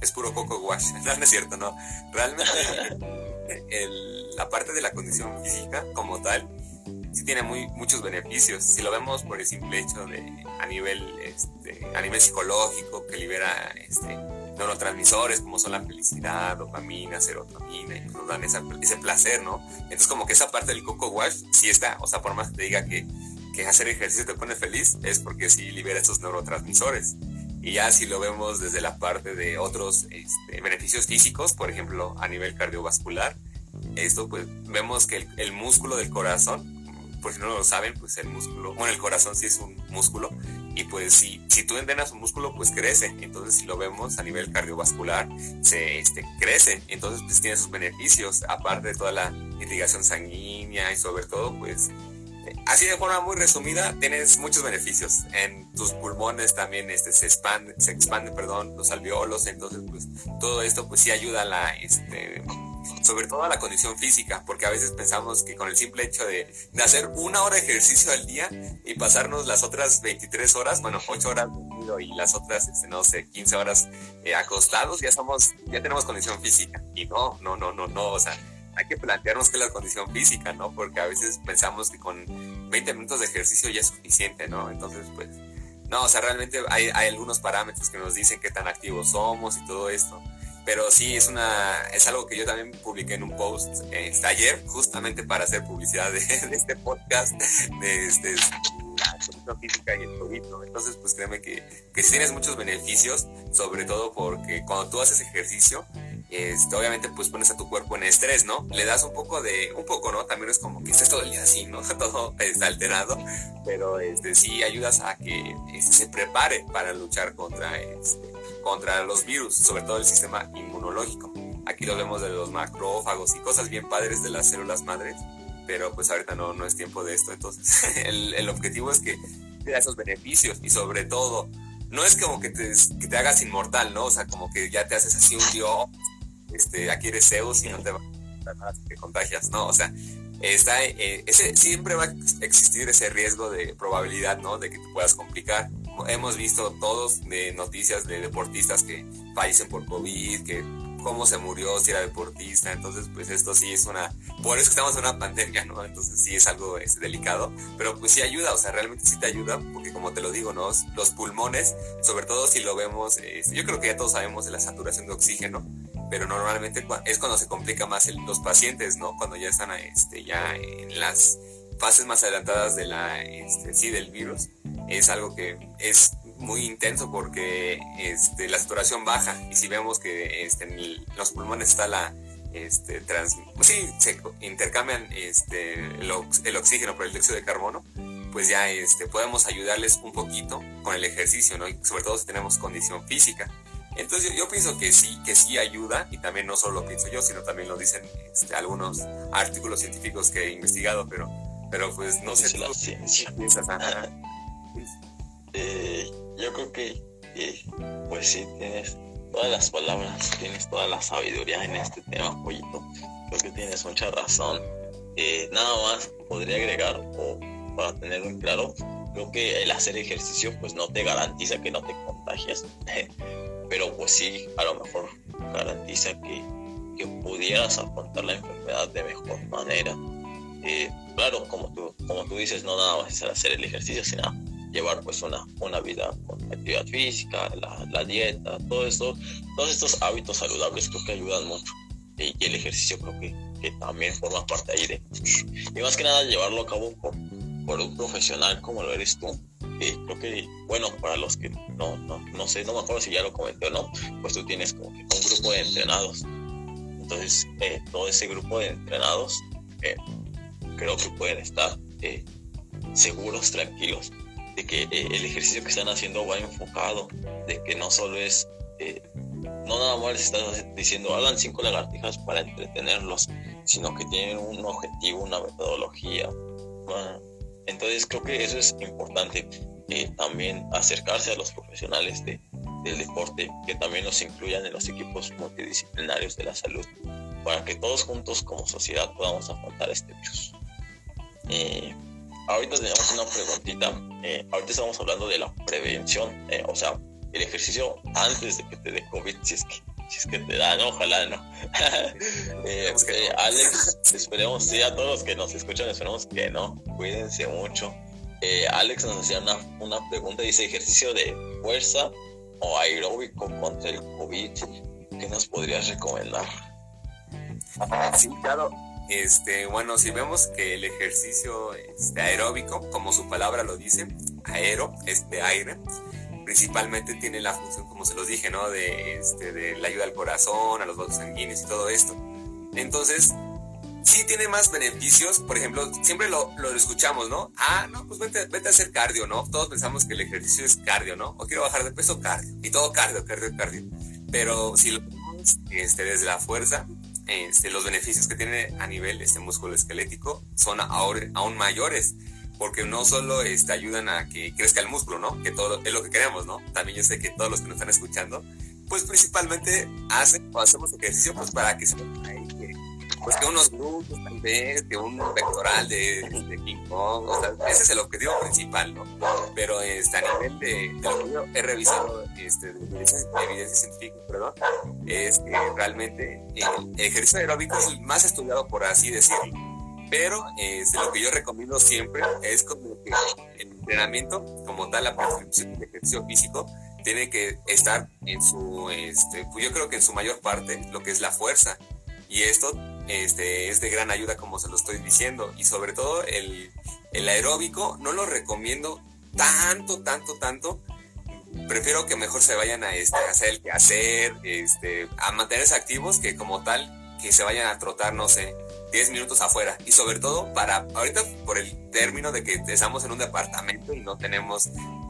Es puro coco wash, no, es cierto, no. Realmente la parte de la condición física como tal sí tiene muy, muchos beneficios. Si lo vemos por el simple hecho de a nivel, este, a nivel psicológico que libera este, neurotransmisores como son la felicidad, dopamina, serotonina, y nos dan ese placer, ¿no? Entonces como que esa parte del coco wash sí está, o sea, por más que te diga que, que hacer ejercicio te pone feliz, es porque sí libera esos neurotransmisores. Y ya si lo vemos desde la parte de otros este, beneficios físicos, por ejemplo, a nivel cardiovascular, esto pues vemos que el, el músculo del corazón, por si no lo saben, pues el músculo, bueno, el corazón sí es un músculo, y pues si, si tú entrenas un músculo, pues crece. Entonces si lo vemos a nivel cardiovascular, se este, crece. Entonces pues tiene sus beneficios, aparte de toda la irrigación sanguínea y sobre todo pues así de forma muy resumida, tienes muchos beneficios. En tus pulmones también este, se expande, se expande, perdón, los alveolos, entonces pues todo esto pues sí ayuda a la, este, sobre todo la condición física, porque a veces pensamos que con el simple hecho de, hacer una hora de ejercicio al día y pasarnos las otras 23 horas, bueno, 8 horas y las otras, este, no sé, 15 horas eh, acostados, ya somos, ya tenemos condición física. Y no, no, no, no, no, o sea, hay que plantearnos que la condición física, ¿no? Porque a veces pensamos que con 20 minutos de ejercicio ya es suficiente, ¿no? Entonces, pues, no, o sea, realmente hay, hay algunos parámetros que nos dicen qué tan activos somos y todo esto pero sí es una es algo que yo también publiqué en un post este, ayer justamente para hacer publicidad de, este podcast de, este, física y el COVID, Entonces, pues créeme que, que tienes muchos beneficios, sobre todo porque cuando tú haces ejercicio, este, obviamente pues pones a tu cuerpo en estrés, ¿no? Le das un poco de, un poco, ¿no? También es como que estés todo el día así, ¿no? Todo está alterado, pero este, sí ayudas a que este, se prepare para luchar contra este, contra los virus, sobre todo el sistema inmunológico. Aquí lo vemos de los macrófagos y cosas bien padres de las células madres, pero pues ahorita no, no es tiempo de esto. Entonces, el, el objetivo es que te da esos beneficios y sobre todo, no es como que te, que te hagas inmortal, ¿no? O sea, como que ya te haces así un dios, este, aquí eres Zeus y no te, te contagias, ¿no? O sea, está, eh, ese, siempre va a existir ese riesgo de probabilidad, ¿no? De que te puedas complicar hemos visto todos de noticias de deportistas que fallecen por COVID, que cómo se murió si era deportista, entonces pues esto sí es una, por eso estamos en una pandemia, ¿no? Entonces sí es algo es, delicado, pero pues sí ayuda, o sea, realmente sí te ayuda, porque como te lo digo, ¿no? Los pulmones, sobre todo si lo vemos, yo creo que ya todos sabemos de la saturación de oxígeno, pero normalmente es cuando se complica más los pacientes, ¿no? Cuando ya están este, ya en las fases más adelantadas de la, este, sí, del virus, es algo que es muy intenso porque este, la saturación baja y si vemos que este, en los pulmones está la este, trans, sí, se intercambian este, el, el, oxígeno por el dióxido de carbono, pues ya este, podemos ayudarles un poquito con el ejercicio, ¿no? Y sobre todo si tenemos condición física. Entonces yo, yo, pienso que sí, que sí ayuda, y también no solo lo pienso yo, sino también lo dicen este, algunos artículos científicos que he investigado, pero, pero pues no sé. La ciencia. Eh, yo creo que, pues sí, tienes todas las palabras, tienes toda la sabiduría en este tema, pollito. Creo que tienes mucha razón. eh, nada más podría agregar, o para tenerlo en claro, creo que el hacer ejercicio pues no te garantiza que no te contagias, pero pues sí, a lo mejor garantiza que, que pudieras afrontar la enfermedad de mejor manera. Eh, claro, como tú, como tú dices, no nada más es hacer el ejercicio, sino llevar pues una, una vida con actividad física, la, dieta, todo esto, todos estos hábitos saludables creo que ayudan mucho. Y, el ejercicio creo que, que, también forma parte ahí de... Y más que nada llevarlo a cabo por, por un profesional como lo eres tú. Creo que, bueno, para los que no, no, no sé, no me acuerdo si ya lo comenté o no, pues tú tienes como un grupo de entrenados. Entonces, eh, todo ese grupo de entrenados eh, creo que pueden estar seguros, tranquilos, de que el ejercicio que están haciendo va enfocado, de que no solo es no nada más les estás diciendo hagan cinco lagartijas para entretenerlos, sino que tienen un objetivo, una metodología. entonces creo que eso es importante, eh, también acercarse a los profesionales de, del deporte, que también nos incluyan en los equipos multidisciplinarios de la salud, para que todos juntos como sociedad podamos afrontar este virus. Eh, ahorita tenemos una preguntita, eh, ahorita estamos hablando de la prevención, o sea, el ejercicio antes de que te dé COVID, si es que, si es que te da, ¿no? Ojalá, ¿no? Eh, eh, Alex, esperemos, sí, a todos los que nos escuchan, esperemos que no, cuídense mucho. Eh, Alex nos hacía una, una pregunta, dice, ejercicio de fuerza o aeróbico contra el COVID, ¿qué nos podrías recomendar? Sí, claro. Este, bueno, si vemos que el ejercicio este, aeróbico, como su palabra lo dice, aero es de aire, principalmente tiene la función, como se los dije, ¿no? De, este, de la ayuda al corazón, a los vasos sanguíneos y todo esto. Entonces, sí tiene más beneficios, por ejemplo, siempre lo, lo escuchamos, ¿no? Ah, no, pues vete, vete, a hacer cardio, ¿no? Todos pensamos que el ejercicio es cardio, ¿no? O quiero bajar de peso, cardio. Y todo cardio, cardio, cardio. Pero si lo vemos este, desde la fuerza, este, los beneficios que tiene a nivel este músculo esquelético son ahora, aún mayores porque no solo este, ayudan a que crezca el músculo, ¿no? Que todo es lo que queremos, ¿no? También yo sé que todos los que nos están escuchando, pues principalmente hacen o hacemos ejercicio pues para que se pues que unos glúteos tal vez, que un pectoral de, de, King Kong, o sea, ese es el objetivo principal, ¿no? Pero este, a nivel de, he revisado este, de evidencia, científica, perdón, es realmente el ejercicio aeróbico es el más estudiado, por así decirlo pero este, lo que yo recomiendo siempre es como que el entrenamiento, como tal, la prescripción de ejercicio físico, tiene que estar en su, este, pues yo creo que en su mayor parte, lo que es la fuerza. Y esto este, es de gran ayuda, como se lo estoy diciendo. Y sobre todo el, el aeróbico, no lo recomiendo tanto, tanto, tanto. Prefiero que mejor se vayan a, este, hacer el quehacer, este, a mantenerse activos, que como tal, que se vayan a trotar, no sé, 10 minutos afuera. Y sobre todo para, ahorita por el término de que estamos en un departamento y no tenemos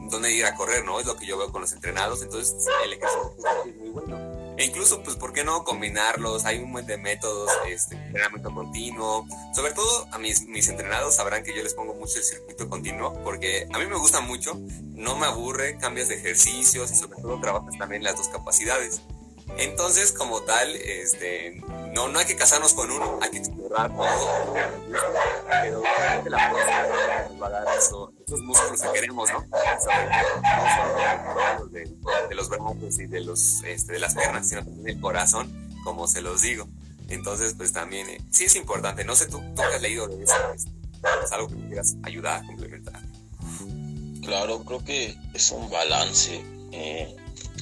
dónde ir a correr, ¿no? Es lo que yo veo con los entrenados, entonces el ejercicio es muy bueno. E incluso, pues, ¿por qué no combinarlos? Hay un buen de métodos, este, entrenamiento continuo. Sobre todo a mis, mis entrenados sabrán que yo les pongo mucho el circuito continuo porque a mí me gusta mucho, no me aburre, cambias de ejercicios y sobre todo trabajas también las dos capacidades. Entonces, como tal, este, no, no hay que casarnos con uno, hay que explorar todo. Pero la va a dar eso, esos músculos que queremos, ¿no? De, los brazos y de, los, este, de las piernas, sino también del corazón, como se los digo. Entonces, pues también, eh, sí es importante. No sé, tú, tú has leído de eso, este, es algo que quieras ayudar, complementar. Claro, creo que es un balance. Eh,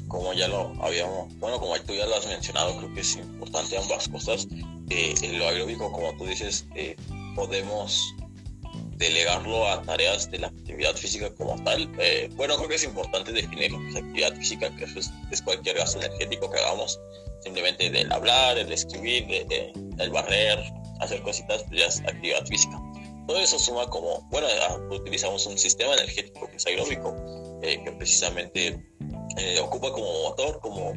como ya lo habíamos, bueno, como tú ya lo has mencionado, creo que es importante ambas cosas. Eh, lo aeróbico, como tú dices, eh, podemos delegarlo a tareas de la actividad física como tal. Eh, bueno, creo que es importante definir lo que es actividad física, que es, cualquier gasto energético que hagamos, simplemente del hablar, el escribir, de, el barrer, hacer cositas, pues ya es actividad física. Todo eso suma como, bueno, utilizamos un sistema energético que es aeróbico, que precisamente eh, ocupa como motor, como,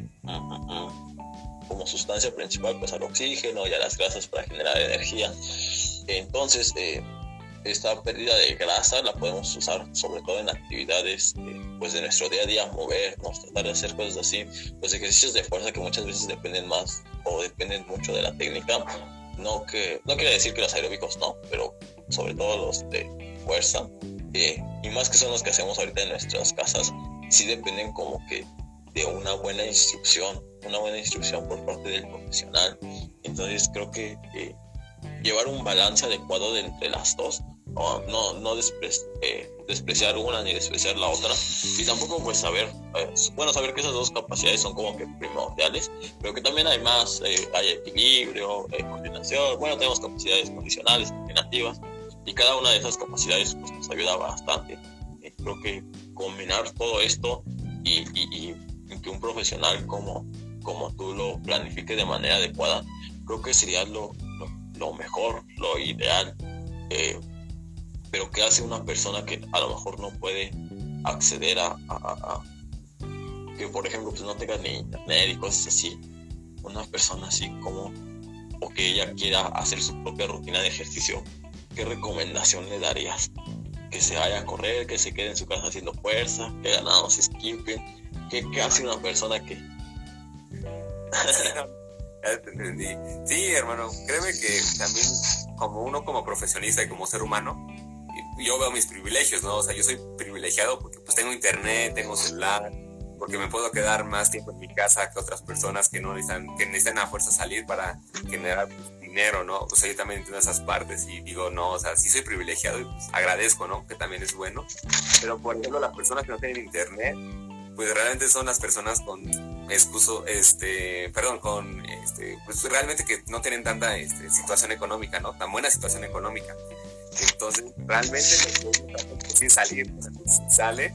como sustancia principal, pues al oxígeno y a las grasas para generar energía. Entonces, eh, esta pérdida de grasa la podemos usar sobre todo en actividades eh, pues de nuestro día a día, movernos, tratar de hacer cosas así, los ejercicios de fuerza que muchas veces dependen más o dependen mucho de la técnica, no que no quiere decir que los aeróbicos no, pero sobre todo los de fuerza, eh, y más que son los que hacemos ahorita en nuestras casas, sí dependen como que de una buena instrucción, una buena instrucción por parte del profesional. Entonces creo que eh, llevar un balance adecuado de entre las dos, no, no, no eh, despreciar una ni despreciar la otra, y tampoco pues saber, eh, bueno, saber que esas dos capacidades son como que primordiales, pero que también hay más, hay equilibrio, coordinación, bueno, tenemos capacidades condicionales, coordinativas, y cada una de esas capacidades pues, nos ayuda bastante. creo que combinar todo esto y, y, y que un profesional como, como tú lo planifique de manera adecuada, creo que sería lo, lo, mejor, lo ideal. Eh, pero ¿qué hace una persona que a lo mejor no puede acceder a, que por ejemplo pues no tenga ni internet y cosas así? Una persona así como, o que ella quiera hacer su propia rutina de ejercicio, ¿qué recomendación le darías? Que se vaya a correr, que se quede en su casa haciendo fuerza, que más skipping. ¿Qué, ¿Qué hace una persona que, Sí, hermano, créeme que también como uno como profesionista y como ser humano, yo veo mis privilegios, ¿no? O sea, yo soy privilegiado porque pues tengo internet, tengo celular, porque me puedo quedar más tiempo en mi casa que otras personas que no necesitan, que necesitan a fuerza salir para generar pues, dinero, ¿no? O sea, yo también entiendo esas partes y digo, no, o sea, sí soy privilegiado y pues agradezco, ¿no? Que también es bueno. Pero por ejemplo, las personas que no tienen internet, pues realmente son las personas con excuso, este, perdón, con, este, pues realmente que no tienen tanta este, situación económica, ¿no? Tan buena situación económica. Entonces, realmente sin salir, sale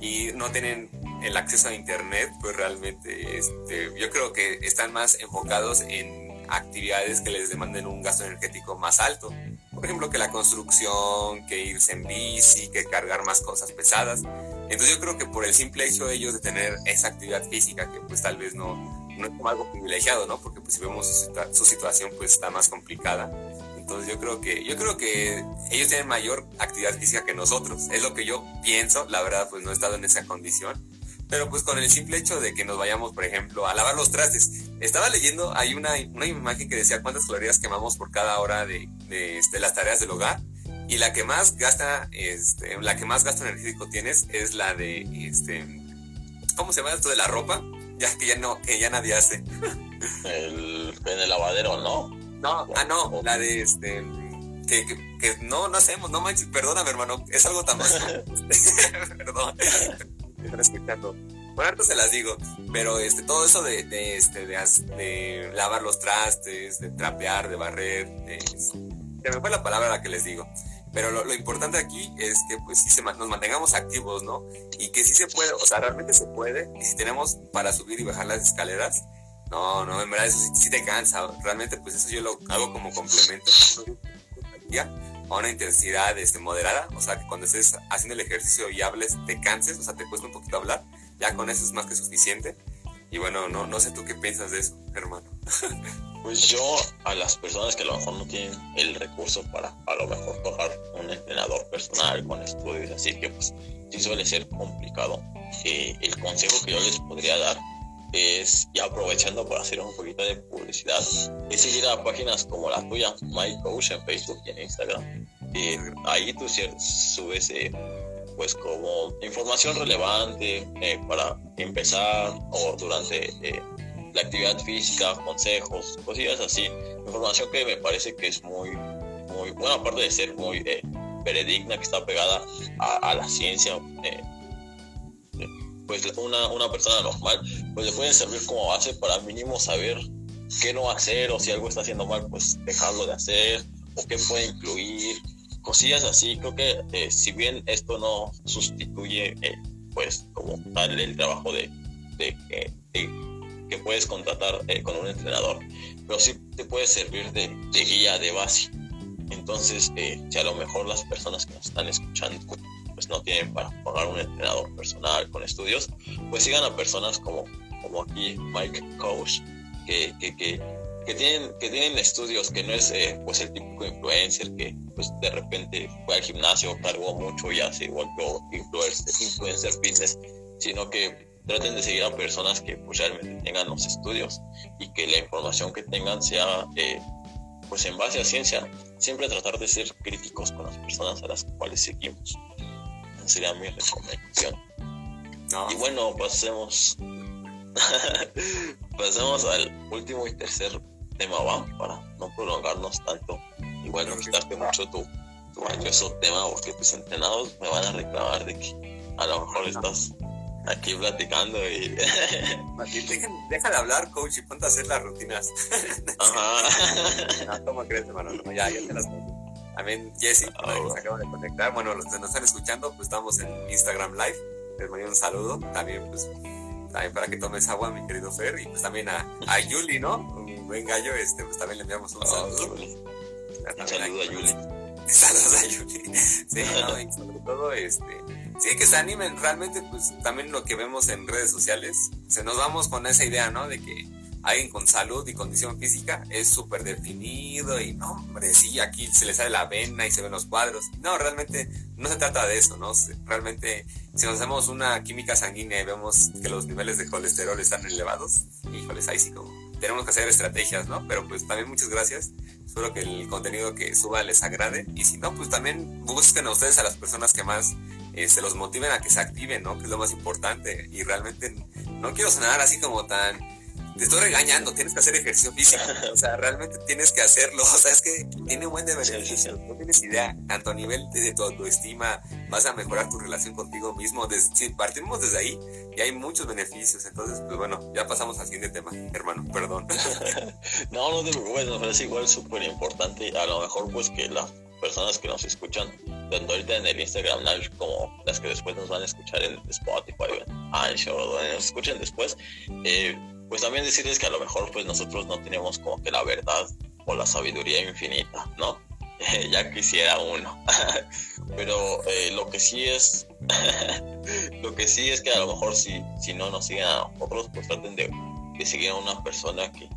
y no tienen el acceso a internet, pues realmente este, yo creo que están más enfocados en actividades que les demanden un gasto energético más alto. Por ejemplo, que la construcción, que irse en bici, que cargar más cosas pesadas. Entonces yo creo que por el simple hecho de ellos de tener esa actividad física, que pues tal vez no, no es como algo privilegiado, ¿no? Porque pues si vemos su, situación pues está más complicada. Entonces yo creo que yo creo que ellos tienen mayor actividad física que nosotros. Es lo que yo pienso. La verdad pues no he estado en esa condición. Pero pues con el simple hecho de que nos vayamos, por ejemplo, a lavar los trastes. Estaba leyendo, hay una, una imagen que decía cuántas calorías quemamos por cada hora de, de este, las tareas del hogar y la que más gasta, este, la que más gasto energético tienes es la de, este, ¿cómo se llama esto de la ropa? Ya que ya no, que ya nadie hace. El, en el lavadero, ¿no? No, ah, no, la de este, que, que, no, no hacemos, no manches, perdóname, hermano, es algo tan más. Perdón, están escuchando. Bueno, ahorita se las digo, pero este, todo eso de, de, este, de, de lavar los trastes, de trapear, de barrer, de, se me fue la palabra la que les digo. Pero lo, importante aquí es que pues sí se, nos mantengamos activos, ¿no? Y que sí se puede, o sea, realmente se puede. Y si tenemos para subir y bajar las escaleras, no, no, en verdad eso sí, te cansa. Realmente pues eso yo lo hago como complemento a una intensidad este, moderada. O sea, que cuando estés haciendo el ejercicio y hables, te canses, o sea, te cuesta un poquito hablar. Ya con eso es más que suficiente. Y bueno, no, no sé tú qué piensas de eso, hermano. Pues yo a las personas que a lo mejor no tienen el recurso para a lo mejor pagar un entrenador personal con estudios, así que pues sí suele ser complicado. Eh, el consejo que yo les podría dar es, y aprovechando para hacer un poquito de publicidad, es seguir a páginas como la tuya, My Coach en Facebook y en Instagram. Eh, ahí tú subes eh, pues como información relevante para empezar o durante la actividad física, consejos, cosillas así. Información que me parece que es muy, muy buena, aparte de ser muy eh, veredigna, que está pegada a, la ciencia. Eh, eh, pues una, una persona normal, pues le puede servir como base para mínimo saber qué no hacer o si algo está haciendo mal, pues dejarlo de hacer o qué puede incluir, cosillas así. Creo que si bien esto no sustituye pues como tal el trabajo de, de, de que puedes contratar eh, con un entrenador, pero sí te puede servir de, guía de base. Entonces, eh, si a lo mejor las personas que nos están escuchando pues no tienen para pagar un entrenador personal con estudios, pues sigan a personas como, como aquí Mike Coach, que, que, que, que tienen, que tienen estudios, que no es eh, pues el típico influencer que pues de repente fue al gimnasio, cargó mucho y ya se volvió influencer, influencer fitness, sino que traten de seguir a personas que pues, realmente tengan los estudios y que la información que tengan sea eh, pues en base a ciencia, siempre tratar de ser críticos con las personas a las cuales seguimos. Esa sería mi recomendación. Y bueno, pasemos. pasemos al último y tercer tema, va, para no prolongarnos tanto. Igual no quitarte mucho tu, tu valioso tema, porque tus entrenados me van a reclamar de que a lo mejor estás aquí platicando y. Deja, de hablar, coach, y ponte a hacer las rutinas. Ajá. no, ¿cómo crees, hermano? ya, ya te las También Jesse, se acaba de conectar. Bueno, los que nos están escuchando, pues estamos en Instagram Live. Les mando un saludo. También, pues, también para que tomes agua, mi querido Fer. Y pues también a, a Yuli, ¿no? Un buen gallo, este, pues también le enviamos un ah, saludo. Un saludo a Yuli. Saludos a Yuli. Sí, no, y sobre todo, este sí, que se animen. Realmente, pues también lo que vemos en redes sociales, se nos vamos con esa idea, ¿no? De que alguien con salud y condición física es súper definido y hombre, sí, aquí se le sale la vena y se ven los cuadros. No, realmente no se trata de eso, ¿no? Realmente, si nos hacemos una química sanguínea y vemos que los niveles de colesterol están elevados, híjoles, ahí sí como tenemos que hacer estrategias, ¿no? Pero pues también muchas gracias. Espero que el contenido que suba les agrade. Y si no, pues también busquen a ustedes a las personas que más eh, se los motiven a que se activen, ¿no? Que es lo más importante. Y realmente no quiero sonar así como tan te estoy regañando, tienes que hacer ejercicio físico. O sea, realmente tienes que hacerlo. O sea, es que tiene un buen de beneficios. No tienes idea. Tanto a nivel de tu autoestima, vas a mejorar tu relación contigo mismo. si partimos desde ahí, y hay muchos beneficios. Entonces, pues bueno, ya pasamos al siguiente tema, hermano. Perdón. no, no te preocupes, me parece igual súper importante. A lo mejor, pues que las personas que nos escuchan, tanto ahorita en el Instagram Live como las que después nos van a escuchar en Spotify, en Anchor, o donde nos escuchen después, eh, pues también decirles que a lo mejor pues nosotros no tenemos como que la verdad o la sabiduría infinita, ¿no? ya quisiera uno. Pero eh, lo que sí es, lo que sí es que a lo mejor si, si no nos siguen a nosotros, pues traten de, seguir a una persona que,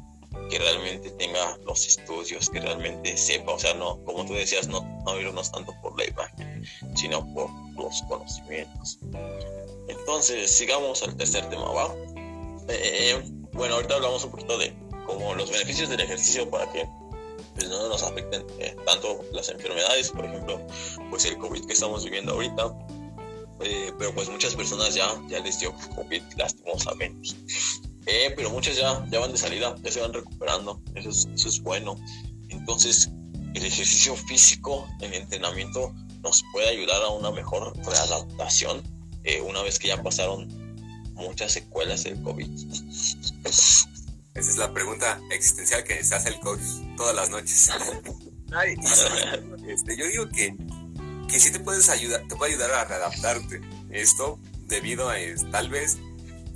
que realmente tenga los estudios, que realmente sepa, o sea, no, como tú decías, no, no irnos tanto por la imagen, sino por los conocimientos. Entonces, sigamos al tercer tema, ¿va? Eh, bueno, ahorita hablamos un poquito de como los beneficios del ejercicio para que pues, no nos afecten eh, tanto las enfermedades, por ejemplo, pues el COVID que estamos viviendo ahorita. Eh, pero pues muchas personas ya, ya les dio COVID lastimosamente. Eh, pero muchas ya, ya van de salida, ya se van recuperando, eso es, eso es bueno. Entonces, el ejercicio físico, el entrenamiento, nos puede ayudar a una mejor readaptación una vez que ya pasaron muchas secuelas del COVID. Esa es la pregunta existencial que se hace el coach todas las noches. este, yo digo que, que sí te puedes ayudar, te puede ayudar a readaptarte. Esto debido a tal vez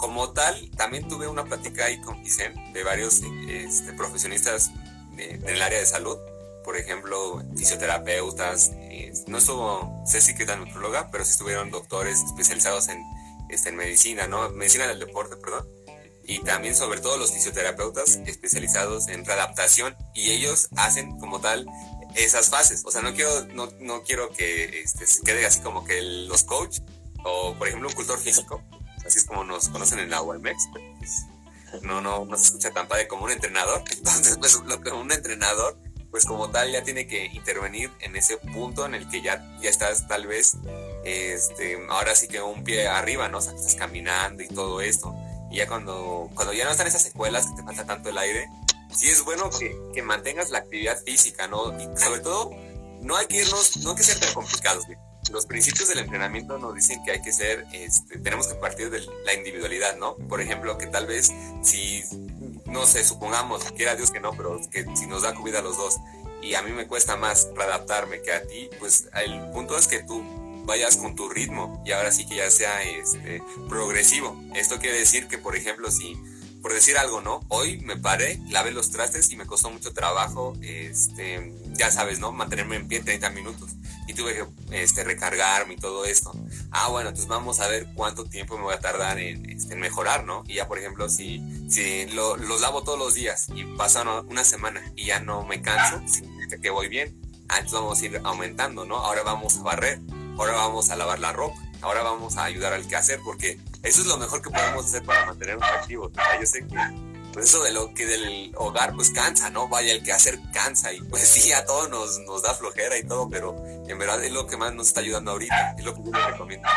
como tal, también tuve una plática ahí con Vicen de varios este, profesionistas en el área de salud, por ejemplo, fisioterapeutas, no estuvo Ceci que es la nutróloga, pero sí estuvieron doctores especializados en, este, en medicina, ¿no? Medicina del deporte, perdón y también sobre todo los fisioterapeutas especializados en readaptación y ellos hacen como tal esas fases. O sea, no quiero, no, no quiero que este, se quede así como que los coach o por ejemplo un cultor físico, así es como nos conocen en la UMX, pues, no, no, no se escucha tan padre como un entrenador. Entonces, pues un entrenador pues como tal ya tiene que intervenir en ese punto en el que ya, ya estás tal vez, este, ahora sí que un pie arriba, ¿no? O sea, estás caminando y todo esto. Y ya cuando, cuando ya no están esas secuelas que te falta tanto el aire, sí es bueno que, que mantengas la actividad física, ¿no? Y sobre todo, no hay que irnos, no hay que ser tan complicados, Los principios del entrenamiento nos dicen que hay que ser, este, tenemos que partir de la individualidad, ¿no? Por ejemplo, que tal vez si, no sé, supongamos, quiera Dios que no, pero que si nos da comida a los dos y a mí me cuesta más readaptarme que a ti, pues el punto es que tú vayas con tu ritmo y ahora sí que ya sea este, progresivo. Esto quiere decir que, por ejemplo, si, por decir algo, ¿no? Hoy me paré, lavé los trastes y me costó mucho trabajo, este, ya sabes, ¿no? Mantenerme en pie 30 minutos y tuve que este, recargarme y todo esto. Ah, bueno, entonces vamos a ver cuánto tiempo me voy a tardar en, este, mejorar, ¿no? Y ya, por ejemplo, si, si los lavo todos los días y pasan una semana y ya no me canso, significa que voy bien. Ah, entonces vamos a ir aumentando, ¿no? Ahora vamos a barrer ahora vamos a lavar la ropa, ahora vamos a ayudar al quehacer, porque eso es lo mejor que podemos hacer para mantenernos activos. yo sé que pues eso de lo que del hogar pues cansa, ¿no? Vaya, el que hacer cansa y pues sí, a todos nos, nos da flojera y todo, pero en verdad es lo que más nos está ayudando ahorita, es lo que yo recomiendo.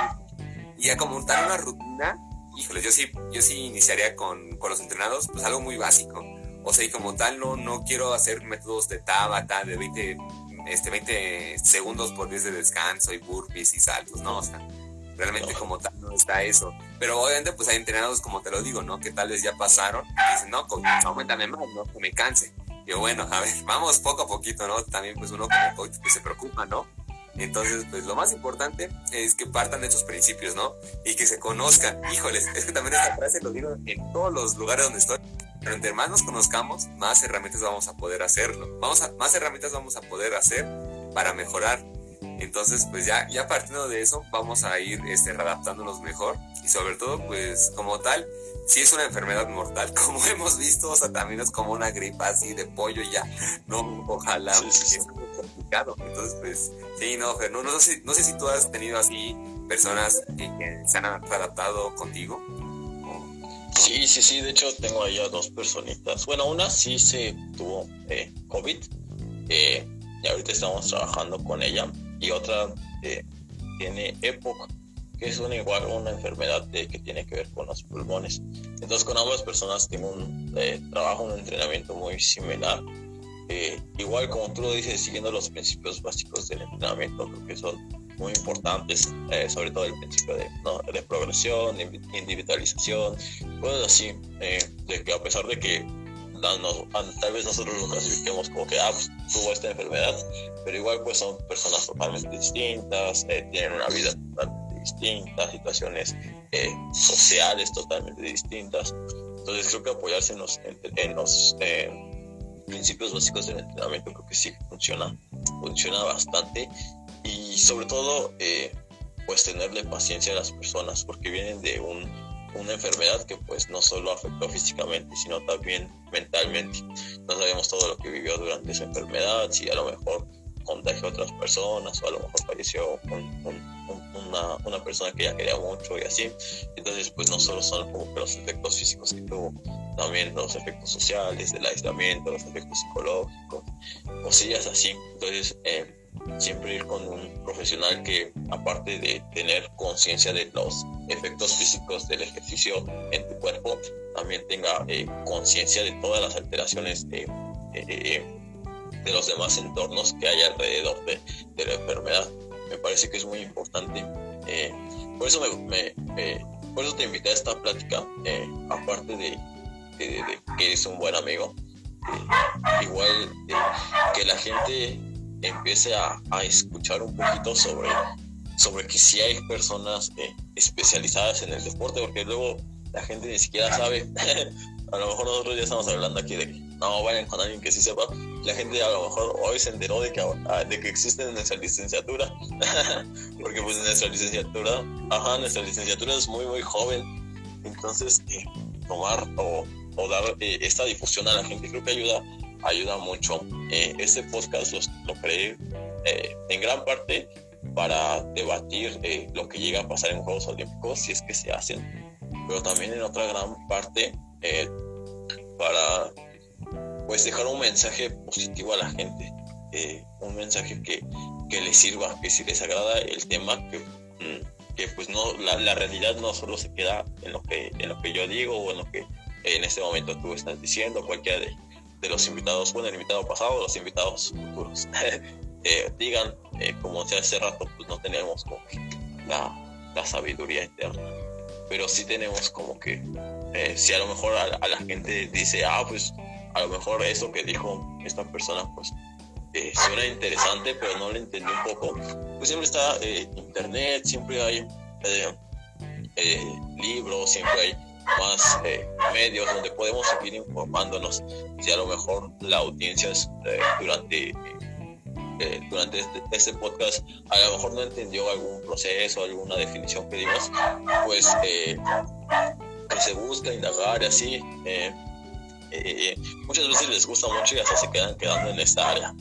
Y a como tal una rutina, híjole, yo sí, yo sí iniciaría con, con los entrenados, pues algo muy básico. O sea, y como tal no, no quiero hacer métodos de Tabata de 20, este, 20 segundos por 10 de descanso y burpees y saltos, ¿no? O sea, realmente como tal no está eso. Pero obviamente pues hay entrenados como te lo digo, ¿no? Que tal vez ya pasaron y dicen, no, aumentame más, ¿no? Que me canse. Yo, bueno, a ver, vamos poco a poquito, ¿no? También pues uno como coach pues, se preocupa, ¿no? Entonces, pues lo más importante es que partan de esos principios, ¿no? Y que se conozcan. Híjoles, es que también esta frase lo digo en todos los lugares donde estoy. Pero entre más nos conozcamos, más herramientas vamos a poder hacerlo. Vamos a, más herramientas vamos a poder hacer para mejorar. Entonces, pues ya, ya partiendo de eso, vamos a ir este, adaptándonos mejor. Y sobre todo, pues como tal, si es una enfermedad mortal, como hemos visto, o sea, también es como una gripa así de pollo ya. No, ojalá. Es complicado. Entonces, pues, sí, no, pero no, no, sé, no sé si tú has tenido así personas que se han adaptado contigo. Sí, sí, sí, de hecho tengo ahí a dos personitas. Bueno, una sí se tuvo eh, COVID eh, y ahorita estamos trabajando con ella y otra eh, tiene EPOC, que es una, igual una enfermedad que tiene que ver con los pulmones. Entonces con ambas personas tengo un trabajo, un entrenamiento muy similar. igual como tú lo dices, siguiendo los principios básicos del entrenamiento, creo que son muy importantes, eh, sobre todo el principio de, ¿no? de progresión, de individualización, cosas así, eh, de que a pesar de que tal vez nosotros lo clasifiquemos como que ah, pues, tuvo esta enfermedad, pero igual pues son personas totalmente distintas, eh, tienen una vida totalmente distinta, situaciones sociales totalmente distintas. Entonces creo que apoyarse en los, en los principios básicos del entrenamiento creo que sí funciona, funciona bastante y sobre todo eh, pues tenerle paciencia a las personas porque vienen de un, una enfermedad que pues no solo afectó físicamente sino también mentalmente. No sabemos todo lo que vivió durante esa enfermedad si a lo mejor contagió a otras personas o a lo mejor falleció con, una, una, persona que ya quería mucho y así. Entonces pues no solo son como que los efectos físicos que tuvo también los efectos sociales del aislamiento los efectos psicológicos cosillas así. Entonces eh, siempre ir con un profesional que, aparte de tener conciencia de los efectos físicos del ejercicio en tu cuerpo, también tenga eh, conciencia de todas las alteraciones de, de, los demás entornos que hay alrededor de, la enfermedad. Me parece que es muy importante. Eh, por, eso me, por eso te invité a esta plática, eh, aparte de, que eres un buen amigo. igual que la gente empiece a, escuchar un poquito sobre, sobre que si hay personas eh, especializadas en el deporte, porque luego la gente ni siquiera sabe. a lo mejor nosotros ya estamos hablando aquí de que no vayan con alguien que sí sepa. La gente a lo mejor hoy se enteró de que, ah, de que existe nuestra licenciatura. porque pues nuestra licenciatura, ajá, nuestra licenciatura es muy, muy joven. Entonces, eh, tomar o, o dar eh, esta difusión a la gente creo que ayuda ayuda mucho. Eh, este podcast lo, creé eh, en gran parte para debatir eh, lo que llega a pasar en Juegos Olímpicos, si es que se hacen, pero también en otra gran parte para pues dejar un mensaje positivo a la gente, un mensaje que, que les sirva, que si les agrada el tema, que, mm, que pues no, la, la, realidad no solo se queda en lo que, en lo que yo digo o en lo que en este momento tú estás diciendo, cualquiera de, de los invitados, bueno, el invitado pasado, los invitados futuros, eh, digan, eh, como decía hace rato, pues no tenemos como que la, la sabiduría interna, pero sí tenemos como que, eh, si a lo mejor a, la gente dice, ah, pues a lo mejor eso que dijo esta persona, pues suena interesante, pero no le entendí un poco, pues siempre está internet, siempre hay libros, siempre hay más eh, medios donde podemos seguir informándonos si a lo mejor la audiencia eh, durante eh, durante este, este, podcast a lo mejor no entendió algún proceso alguna definición que dimos pues que se busca indagar y así muchas veces les gusta mucho y hasta se quedan quedando en esta área.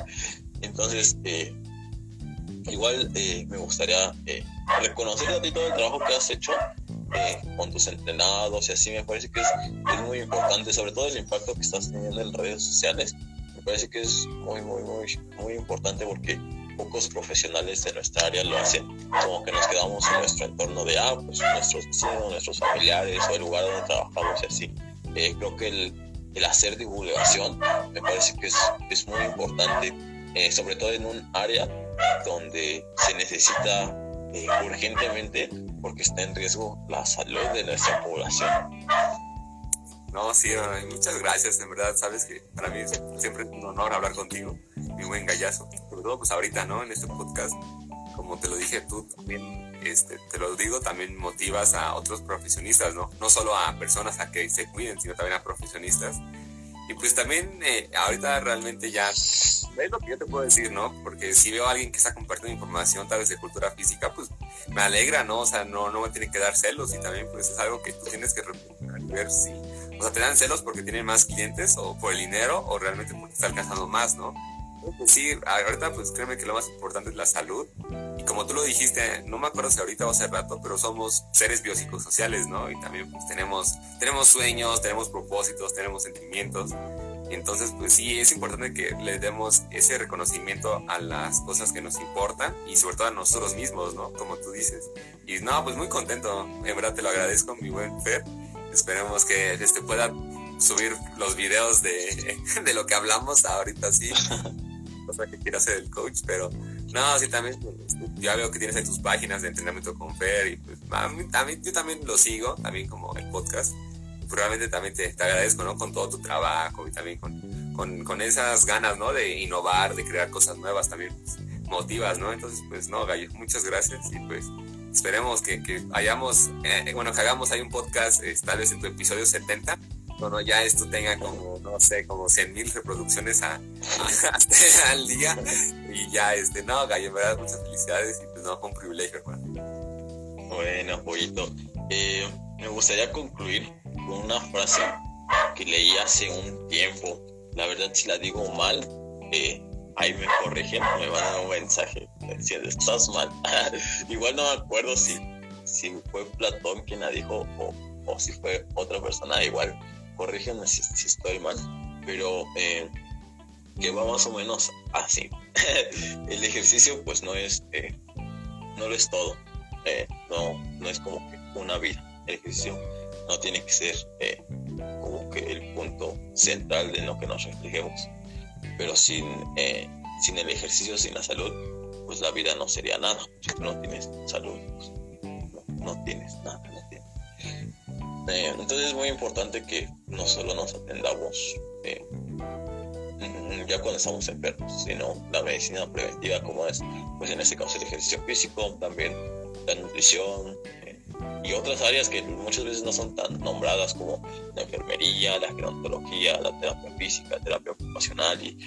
Entonces igual me gustaría reconocer a ti todo el trabajo que has hecho eh, con tus entrenados y así me parece que es, es, muy importante, sobre todo el impacto que estás teniendo en redes sociales, me parece que es muy, muy, muy, muy importante porque pocos profesionales de nuestra área lo hacen, como que nos quedamos en nuestro entorno de, ah, pues nuestros vecinos, nuestros familiares o el lugar donde trabajamos y así. Eh, creo que el, el, hacer divulgación me parece que es, es muy importante, eh, sobre todo en un área donde se necesita eh, urgentemente porque está en riesgo la salud de nuestra población. No, sí, muchas gracias, en verdad, sabes que para mí es siempre un honor hablar contigo, mi buen gallazo, sobre todo pues ahorita, ¿no? En este podcast, como te lo dije tú también, este, te lo digo, también motivas a otros profesionistas, ¿no? No solo a personas a que se cuiden, sino también a profesionistas. Y pues también eh, ahorita realmente ya es lo que yo te puedo decir, ¿no? Porque si veo a alguien que está compartiendo información tal vez de cultura física, pues me alegra, ¿no? O sea, no, no me tiene que dar celos y también pues es algo que tú tienes que ver si o sea, te dan celos porque tienen más clientes o por el dinero o realmente porque está alcanzando más, ¿no? Sí, ahorita pues créeme que lo más importante es la salud. Y como tú lo dijiste, no me acuerdo si ahorita o hace rato, pero somos seres biopsicosociales, ¿no? Y también pues tenemos, tenemos sueños, tenemos propósitos, tenemos sentimientos. Entonces, pues sí, es importante que le demos ese reconocimiento a las cosas que nos importan y sobre todo a nosotros mismos, ¿no? Como tú dices. Y no, pues muy contento, en verdad te lo agradezco, mi buen Fer. Esperemos que este pueda subir los videos de, de lo que hablamos ahorita sí. Cosa que quiera hacer el coach, pero no, sí también ya veo que tienes ahí tus páginas de entrenamiento con Fer y pues también, yo también lo sigo, también como el podcast. Probablemente también te, te agradezco, ¿no? Con todo tu trabajo y también con, con, con, esas ganas, ¿no? De innovar, de crear cosas nuevas también pues, motivas, ¿no? Entonces, pues no, Gallo, muchas gracias y pues esperemos que, que hayamos, eh, bueno, que hagamos ahí un podcast, eh, tal vez en tu episodio 70, bueno, ya esto tenga como, no sé, como 100 mil reproducciones a, al día. Y ya, este, no, Gallo, en verdad, muchas felicidades y pues no, fue un privilegio, hermano. Bueno, pollito. Eh, me gustaría concluir con una frase que leí hace un tiempo. La verdad, si la digo mal, eh, ahí me corrigen, me van a dar un mensaje diciendo, estás mal. Igual no me acuerdo si, si fue Platón quien la dijo o, o si fue otra persona, igual corrígenme si, estoy mal, pero eh, que va más o menos así. el ejercicio pues no es, eh, no lo es todo, eh, no, no es como que una vida. El ejercicio no tiene que ser como que el punto central de lo que nos reflejemos pero sin, eh, sin el ejercicio, sin la salud, pues la vida no sería nada. Si tú no tienes salud, pues no, tienes nada. Eh, entonces es muy importante que no solo nos atendamos eh, ya cuando estamos enfermos, sino la medicina preventiva como es, pues en este caso el ejercicio físico, también la nutrición, y otras áreas que muchas veces no son tan nombradas como la enfermería, la gerontología, la terapia física, la terapia ocupacional y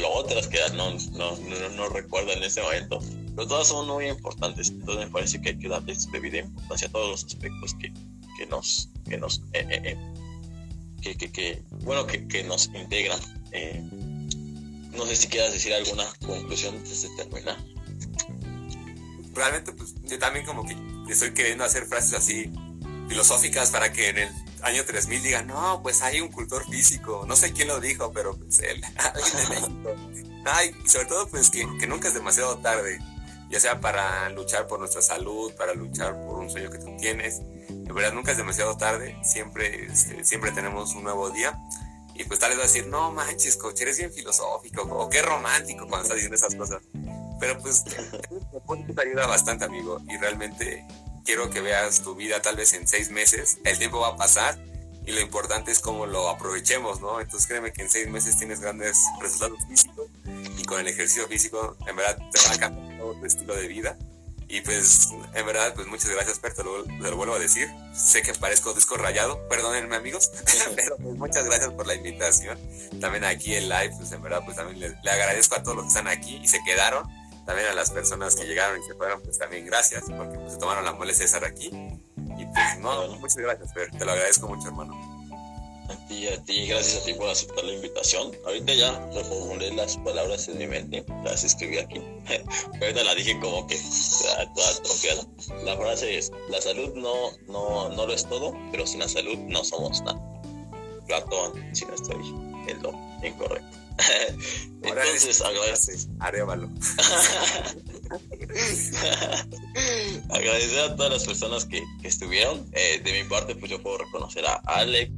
lo, otras que no, no, no, recuerdo en este momento, pero todas son muy importantes. Entonces me parece que hay que darle debida importancia a todos los aspectos que, que nos, que nos, eh, eh, eh, que, que, que, bueno, que, que nos integran. no sé si quieras decir alguna conclusión antes de terminar. Realmente pues yo también como que estoy queriendo hacer frases así filosóficas para que en el año 3000 digan, no, pues hay un cultor físico, no sé quién lo dijo, pero pues él, Ay, y sobre todo pues que, que, nunca es demasiado tarde, ya sea para luchar por nuestra salud, para luchar por un sueño que tú tienes, de verdad nunca es demasiado tarde, siempre, este, siempre tenemos un nuevo día. Y pues tal vez va a decir, no manches, coche, eres bien filosófico, o qué romántico cuando estás diciendo esas cosas. Pero pues te ayuda bastante, amigo. Y realmente quiero que veas tu vida tal vez en seis meses. El tiempo va a pasar y lo importante es cómo lo aprovechemos, ¿no? Entonces créeme que en seis meses tienes grandes resultados físicos y con el ejercicio físico en verdad te va a cambiar todo tu estilo de vida. Y pues, en verdad, pues muchas gracias, Per, te lo, vuelvo a decir. Sé que parezco disco rayado, perdónenme amigos, pero pues muchas gracias por la invitación. También aquí en live, pues en verdad, pues también le, le agradezco a todos los que están aquí y se quedaron también a las personas que llegaron y se fueron, pues también gracias, porque pues, se tomaron la molestia de estar aquí. Y pues no, muchas gracias, Fer, te lo agradezco mucho, hermano. A ti, a ti, gracias a ti por aceptar la invitación. Ahorita ya reformulé las palabras en mi mente, las escribí aquí. Ahorita la dije como que toda atrofiada. La frase es, la salud no, no, no lo es todo, pero sin la salud no somos nada. Platón, si no estoy en lo incorrecto. Entonces, agradeces. Arevalo. Agradecer a todas las personas que, que estuvieron. Eh, de mi parte, pues yo puedo reconocer a Alex.